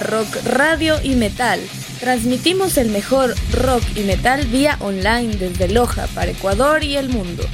Speaker 17: Rock Radio y Metal. Transmitimos el mejor rock y metal vía online desde Loja para Ecuador y el mundo.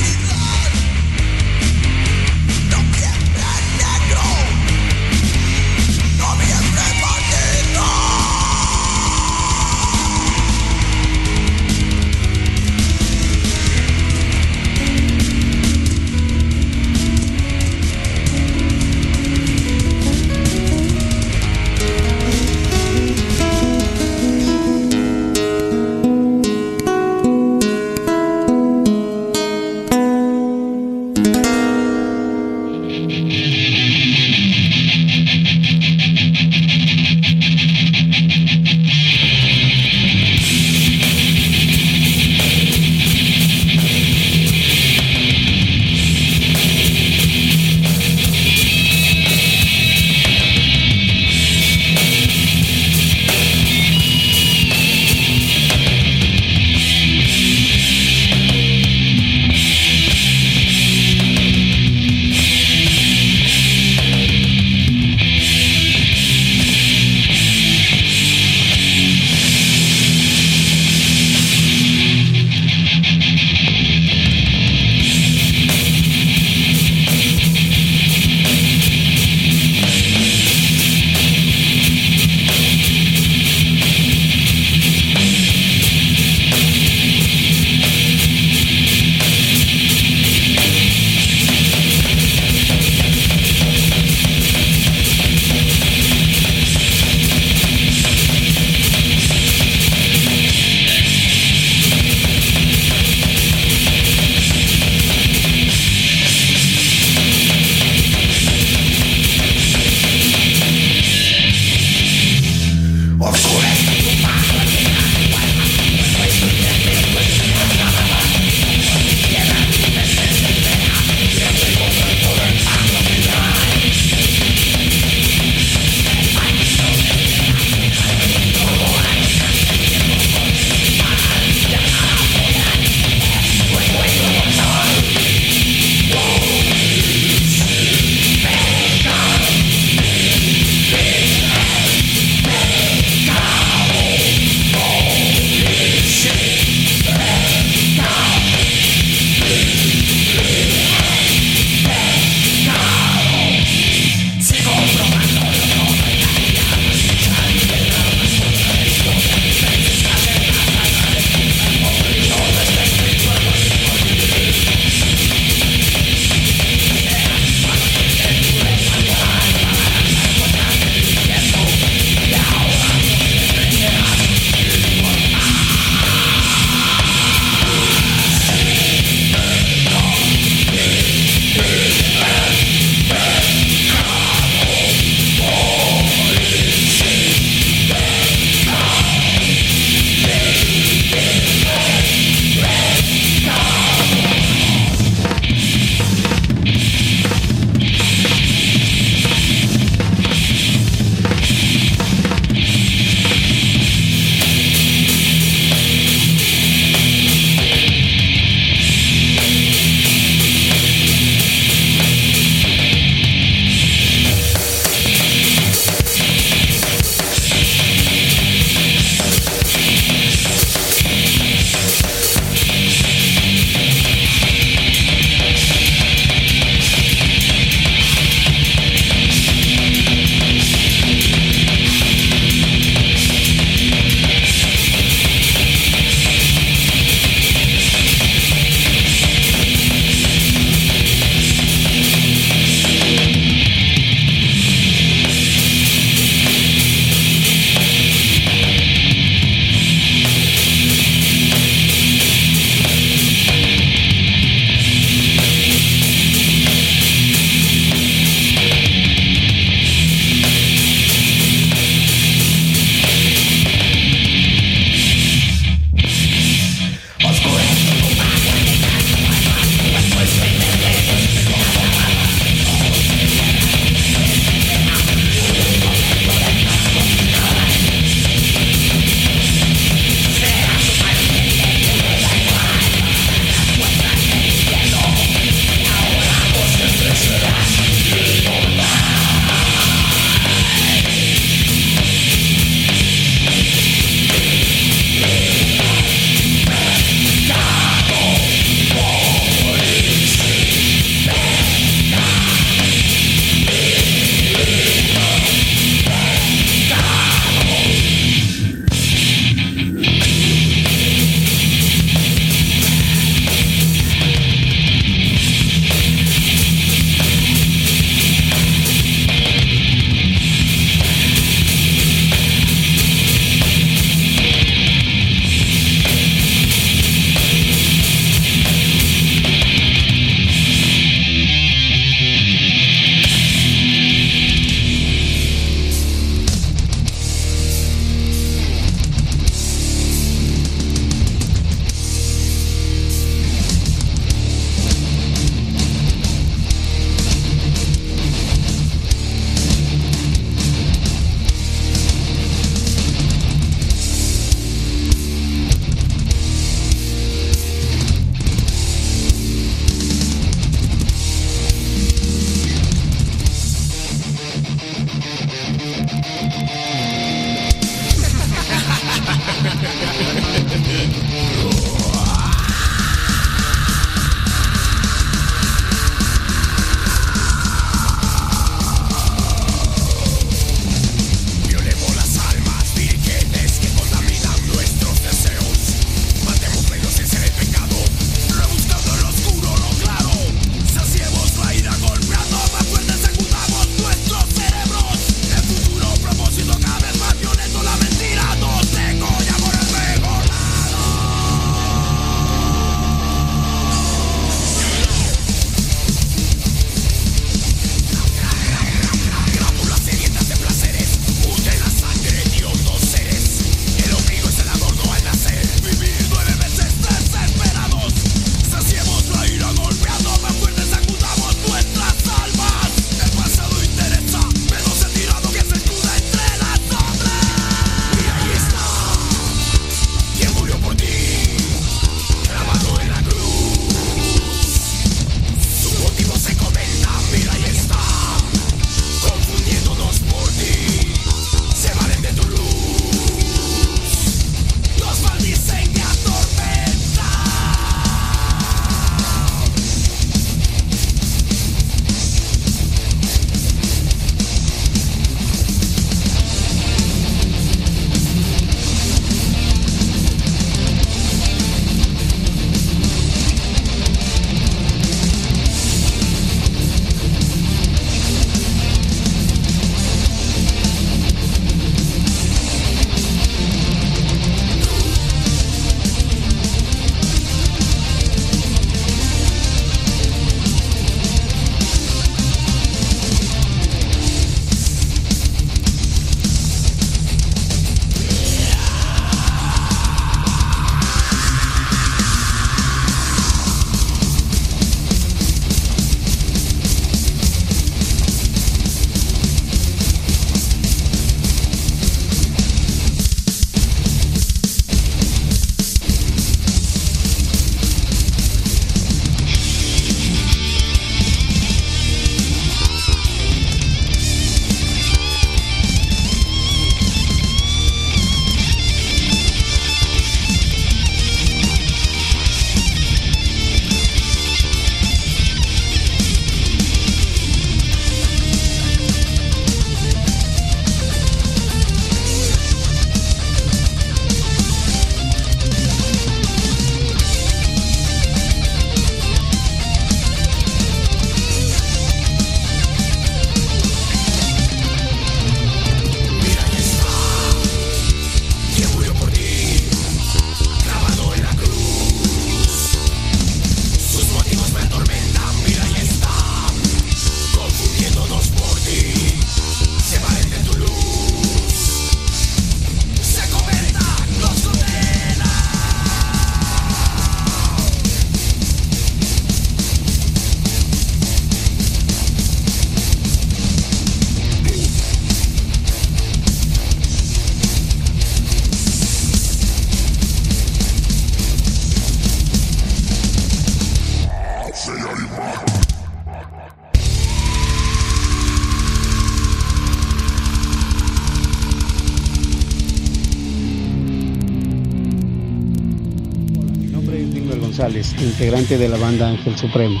Speaker 22: Integrante de la banda Ángel Supremo.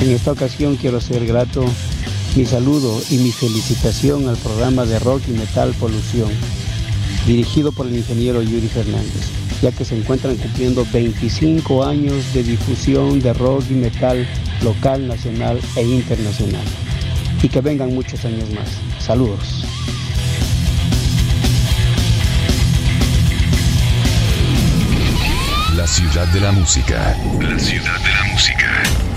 Speaker 22: En esta ocasión quiero ser grato mi saludo y mi felicitación al programa de rock y metal Polución, dirigido por el ingeniero Yuri Fernández, ya que se encuentran cumpliendo 25 años de difusión de rock y metal local, nacional e internacional. Y que vengan muchos años más. Saludos.
Speaker 23: Ciudad de la música. La ciudad de la música.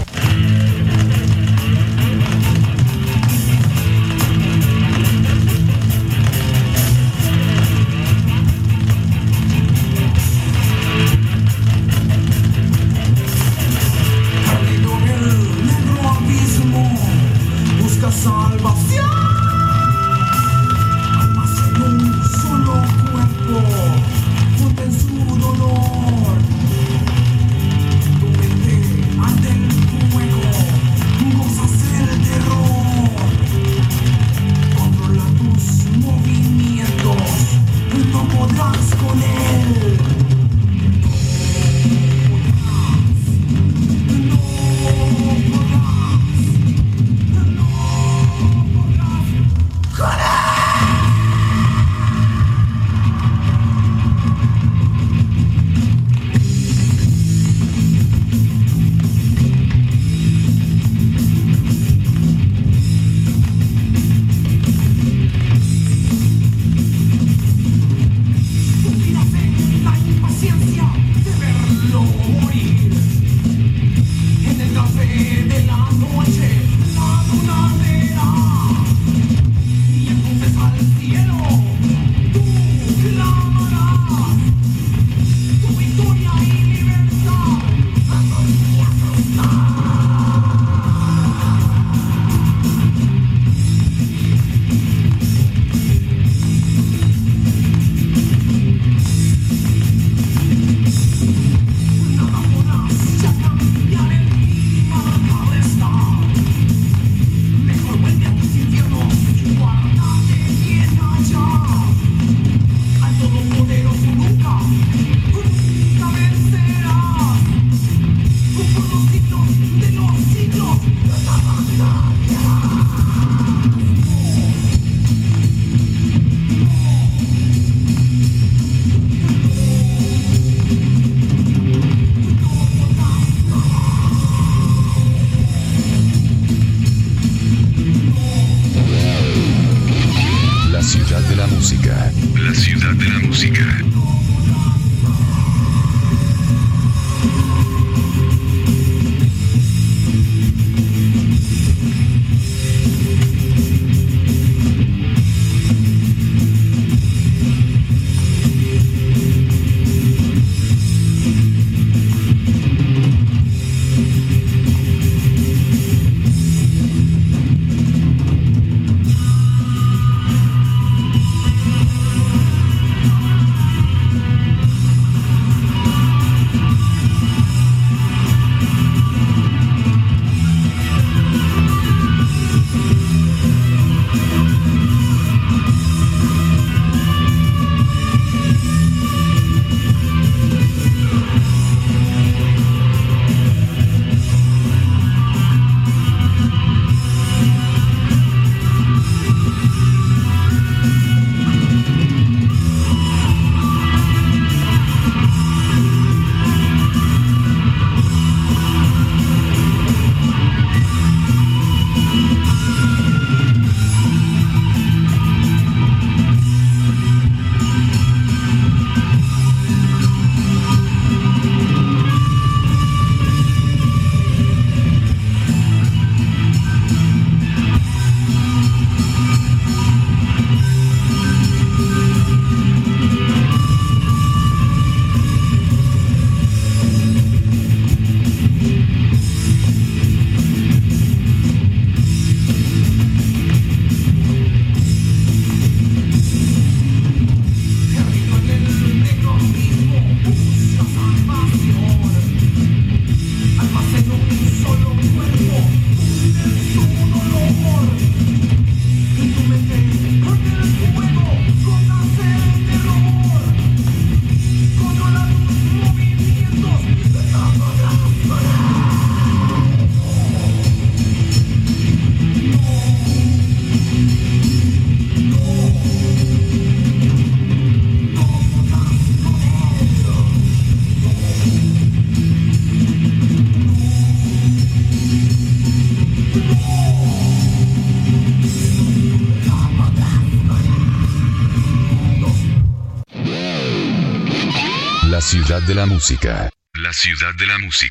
Speaker 24: La música. La ciudad de la música.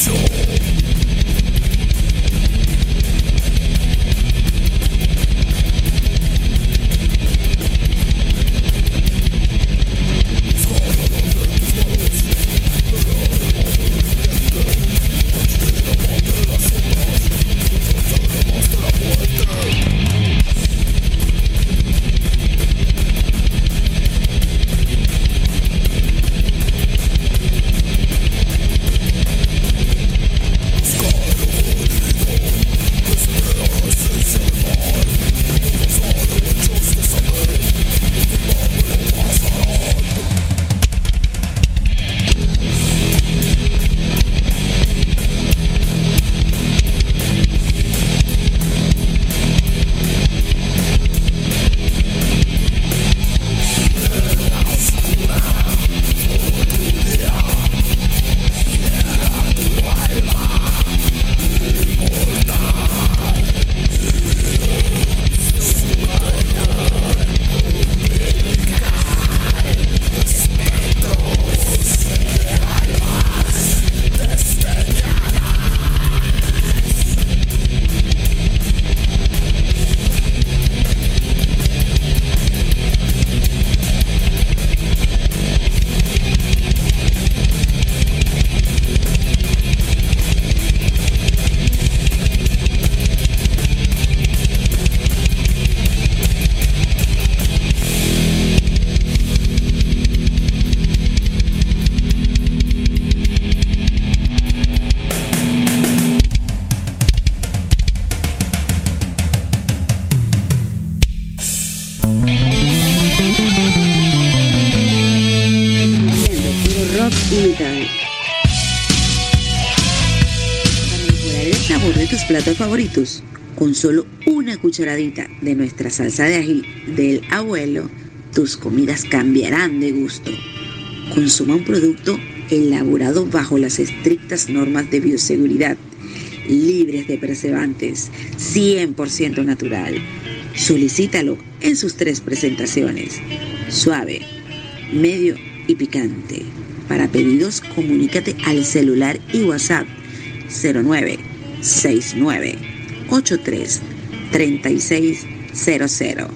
Speaker 3: Soul. Platos favoritos. Con solo una cucharadita de nuestra salsa de ají del abuelo, tus comidas cambiarán de gusto. Consuma un producto elaborado bajo las estrictas normas de bioseguridad, libres de preservantes, 100% natural. Solicítalo en sus tres presentaciones, suave, medio y picante. Para pedidos, comunícate al celular y WhatsApp 0969 83 3600.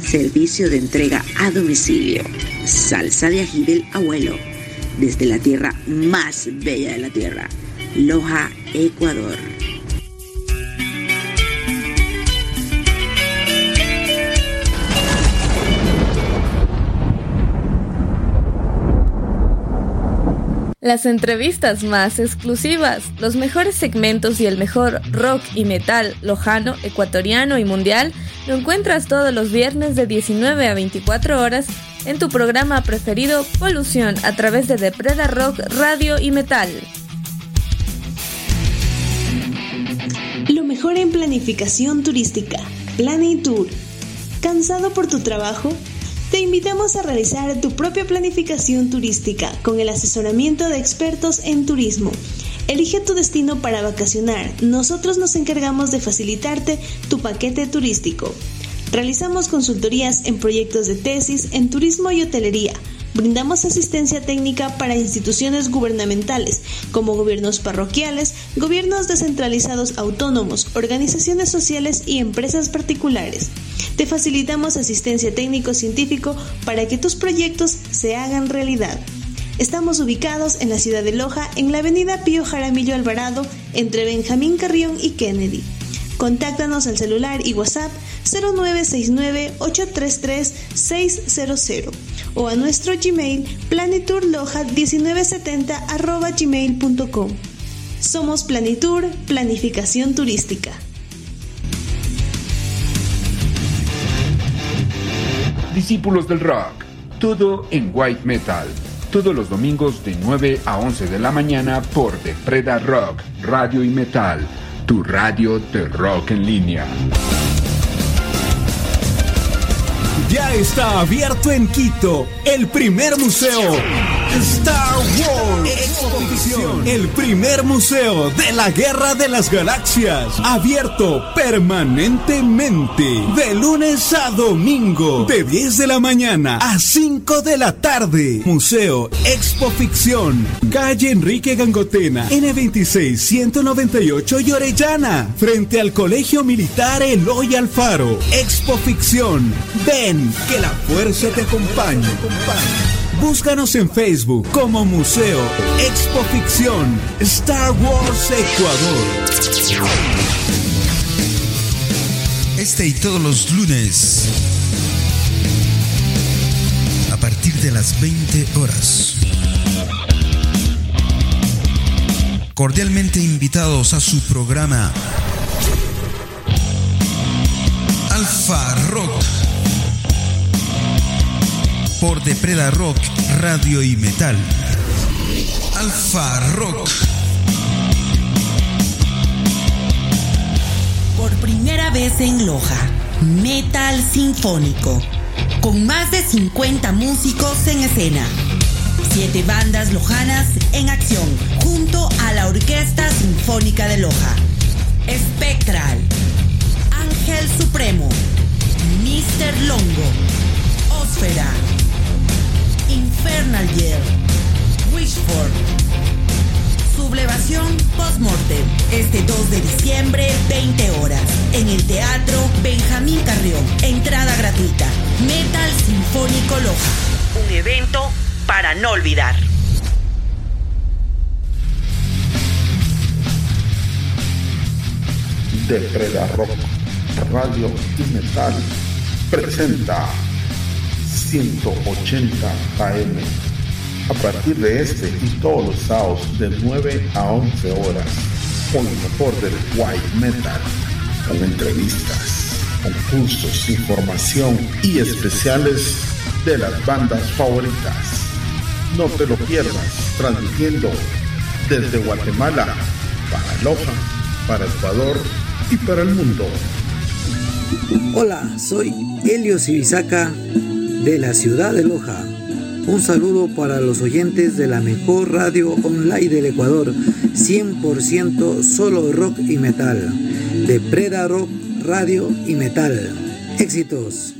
Speaker 3: Servicio de entrega a domicilio. Salsa de ají del abuelo. Desde la tierra más bella de la tierra. Loja, Ecuador.
Speaker 17: Las entrevistas más exclusivas, los mejores segmentos y el mejor rock y metal lojano, ecuatoriano y mundial lo encuentras todos los viernes de 19 a 24 horas en tu programa preferido Polución a través de Depreda Rock, Radio y Metal.
Speaker 1: Lo mejor en planificación turística, Tour. ¿Cansado por tu trabajo? Te invitamos a realizar tu propia planificación turística con el asesoramiento de expertos en turismo. Elige tu destino para vacacionar. Nosotros nos encargamos de facilitarte tu paquete turístico. Realizamos consultorías en proyectos de tesis en turismo y hotelería. Brindamos asistencia técnica para instituciones gubernamentales, como gobiernos parroquiales, gobiernos descentralizados autónomos, organizaciones sociales y empresas particulares. Te facilitamos asistencia técnico-científico para que tus proyectos se hagan realidad. Estamos ubicados en la ciudad de Loja, en la avenida Pío Jaramillo Alvarado, entre Benjamín Carrión y Kennedy. Contáctanos al celular y WhatsApp 0969-833-600 o a nuestro Gmail planiturloja1970 gmail.com. Somos Planitur, Planificación Turística.
Speaker 5: Discípulos del Rock, todo en White Metal. Todos los domingos de 9 a 11 de la mañana por Depreda Rock, Radio y Metal, tu radio de rock en línea.
Speaker 6: Ya está abierto en Quito el primer museo Star Wars Exposición. El primer museo de la Guerra de las Galaxias. Abierto permanentemente. De lunes a domingo. De 10 de la mañana a 5 de la tarde. Museo Expo Ficción. Calle Enrique Gangotena. N26 198 y. Frente al Colegio Militar Eloy Alfaro. Expo Ficción. Ven, que la fuerza te acompañe. Búscanos en Facebook como Museo Expo Ficción Star Wars Ecuador.
Speaker 12: Este y todos los lunes a partir de las 20 horas. Cordialmente invitados a su programa Alfa Rock por Depreda Rock, Radio y Metal. Alfa Rock.
Speaker 8: Por primera vez en Loja, Metal Sinfónico, con más de 50 músicos en escena. Siete bandas lojanas en acción, junto a la Orquesta Sinfónica de Loja. Spectral, Ángel Supremo, Mr. Longo, Ósfera, Infernal Year, Wishford, Sublevación Postmortem, este 2 de diciembre, 20 horas, en el Teatro Benjamín Carrión, entrada gratuita, Metal Sinfónico Loja, un evento para no olvidar.
Speaker 20: Depreda Rock, Radio y Metal presenta 180 AM. A partir de este y todos los sábados de 9 a 11 horas, con lo mejor del white metal, con entrevistas, concursos, información y especiales de las bandas favoritas. No te lo pierdas, transmitiendo desde Guatemala para Loja para Ecuador y para el mundo.
Speaker 25: Hola, soy Helio Sibisaca de la ciudad de Loja. Un saludo para los oyentes de la mejor radio online del Ecuador, 100% solo rock y metal, de Preda Rock Radio y Metal. Éxitos.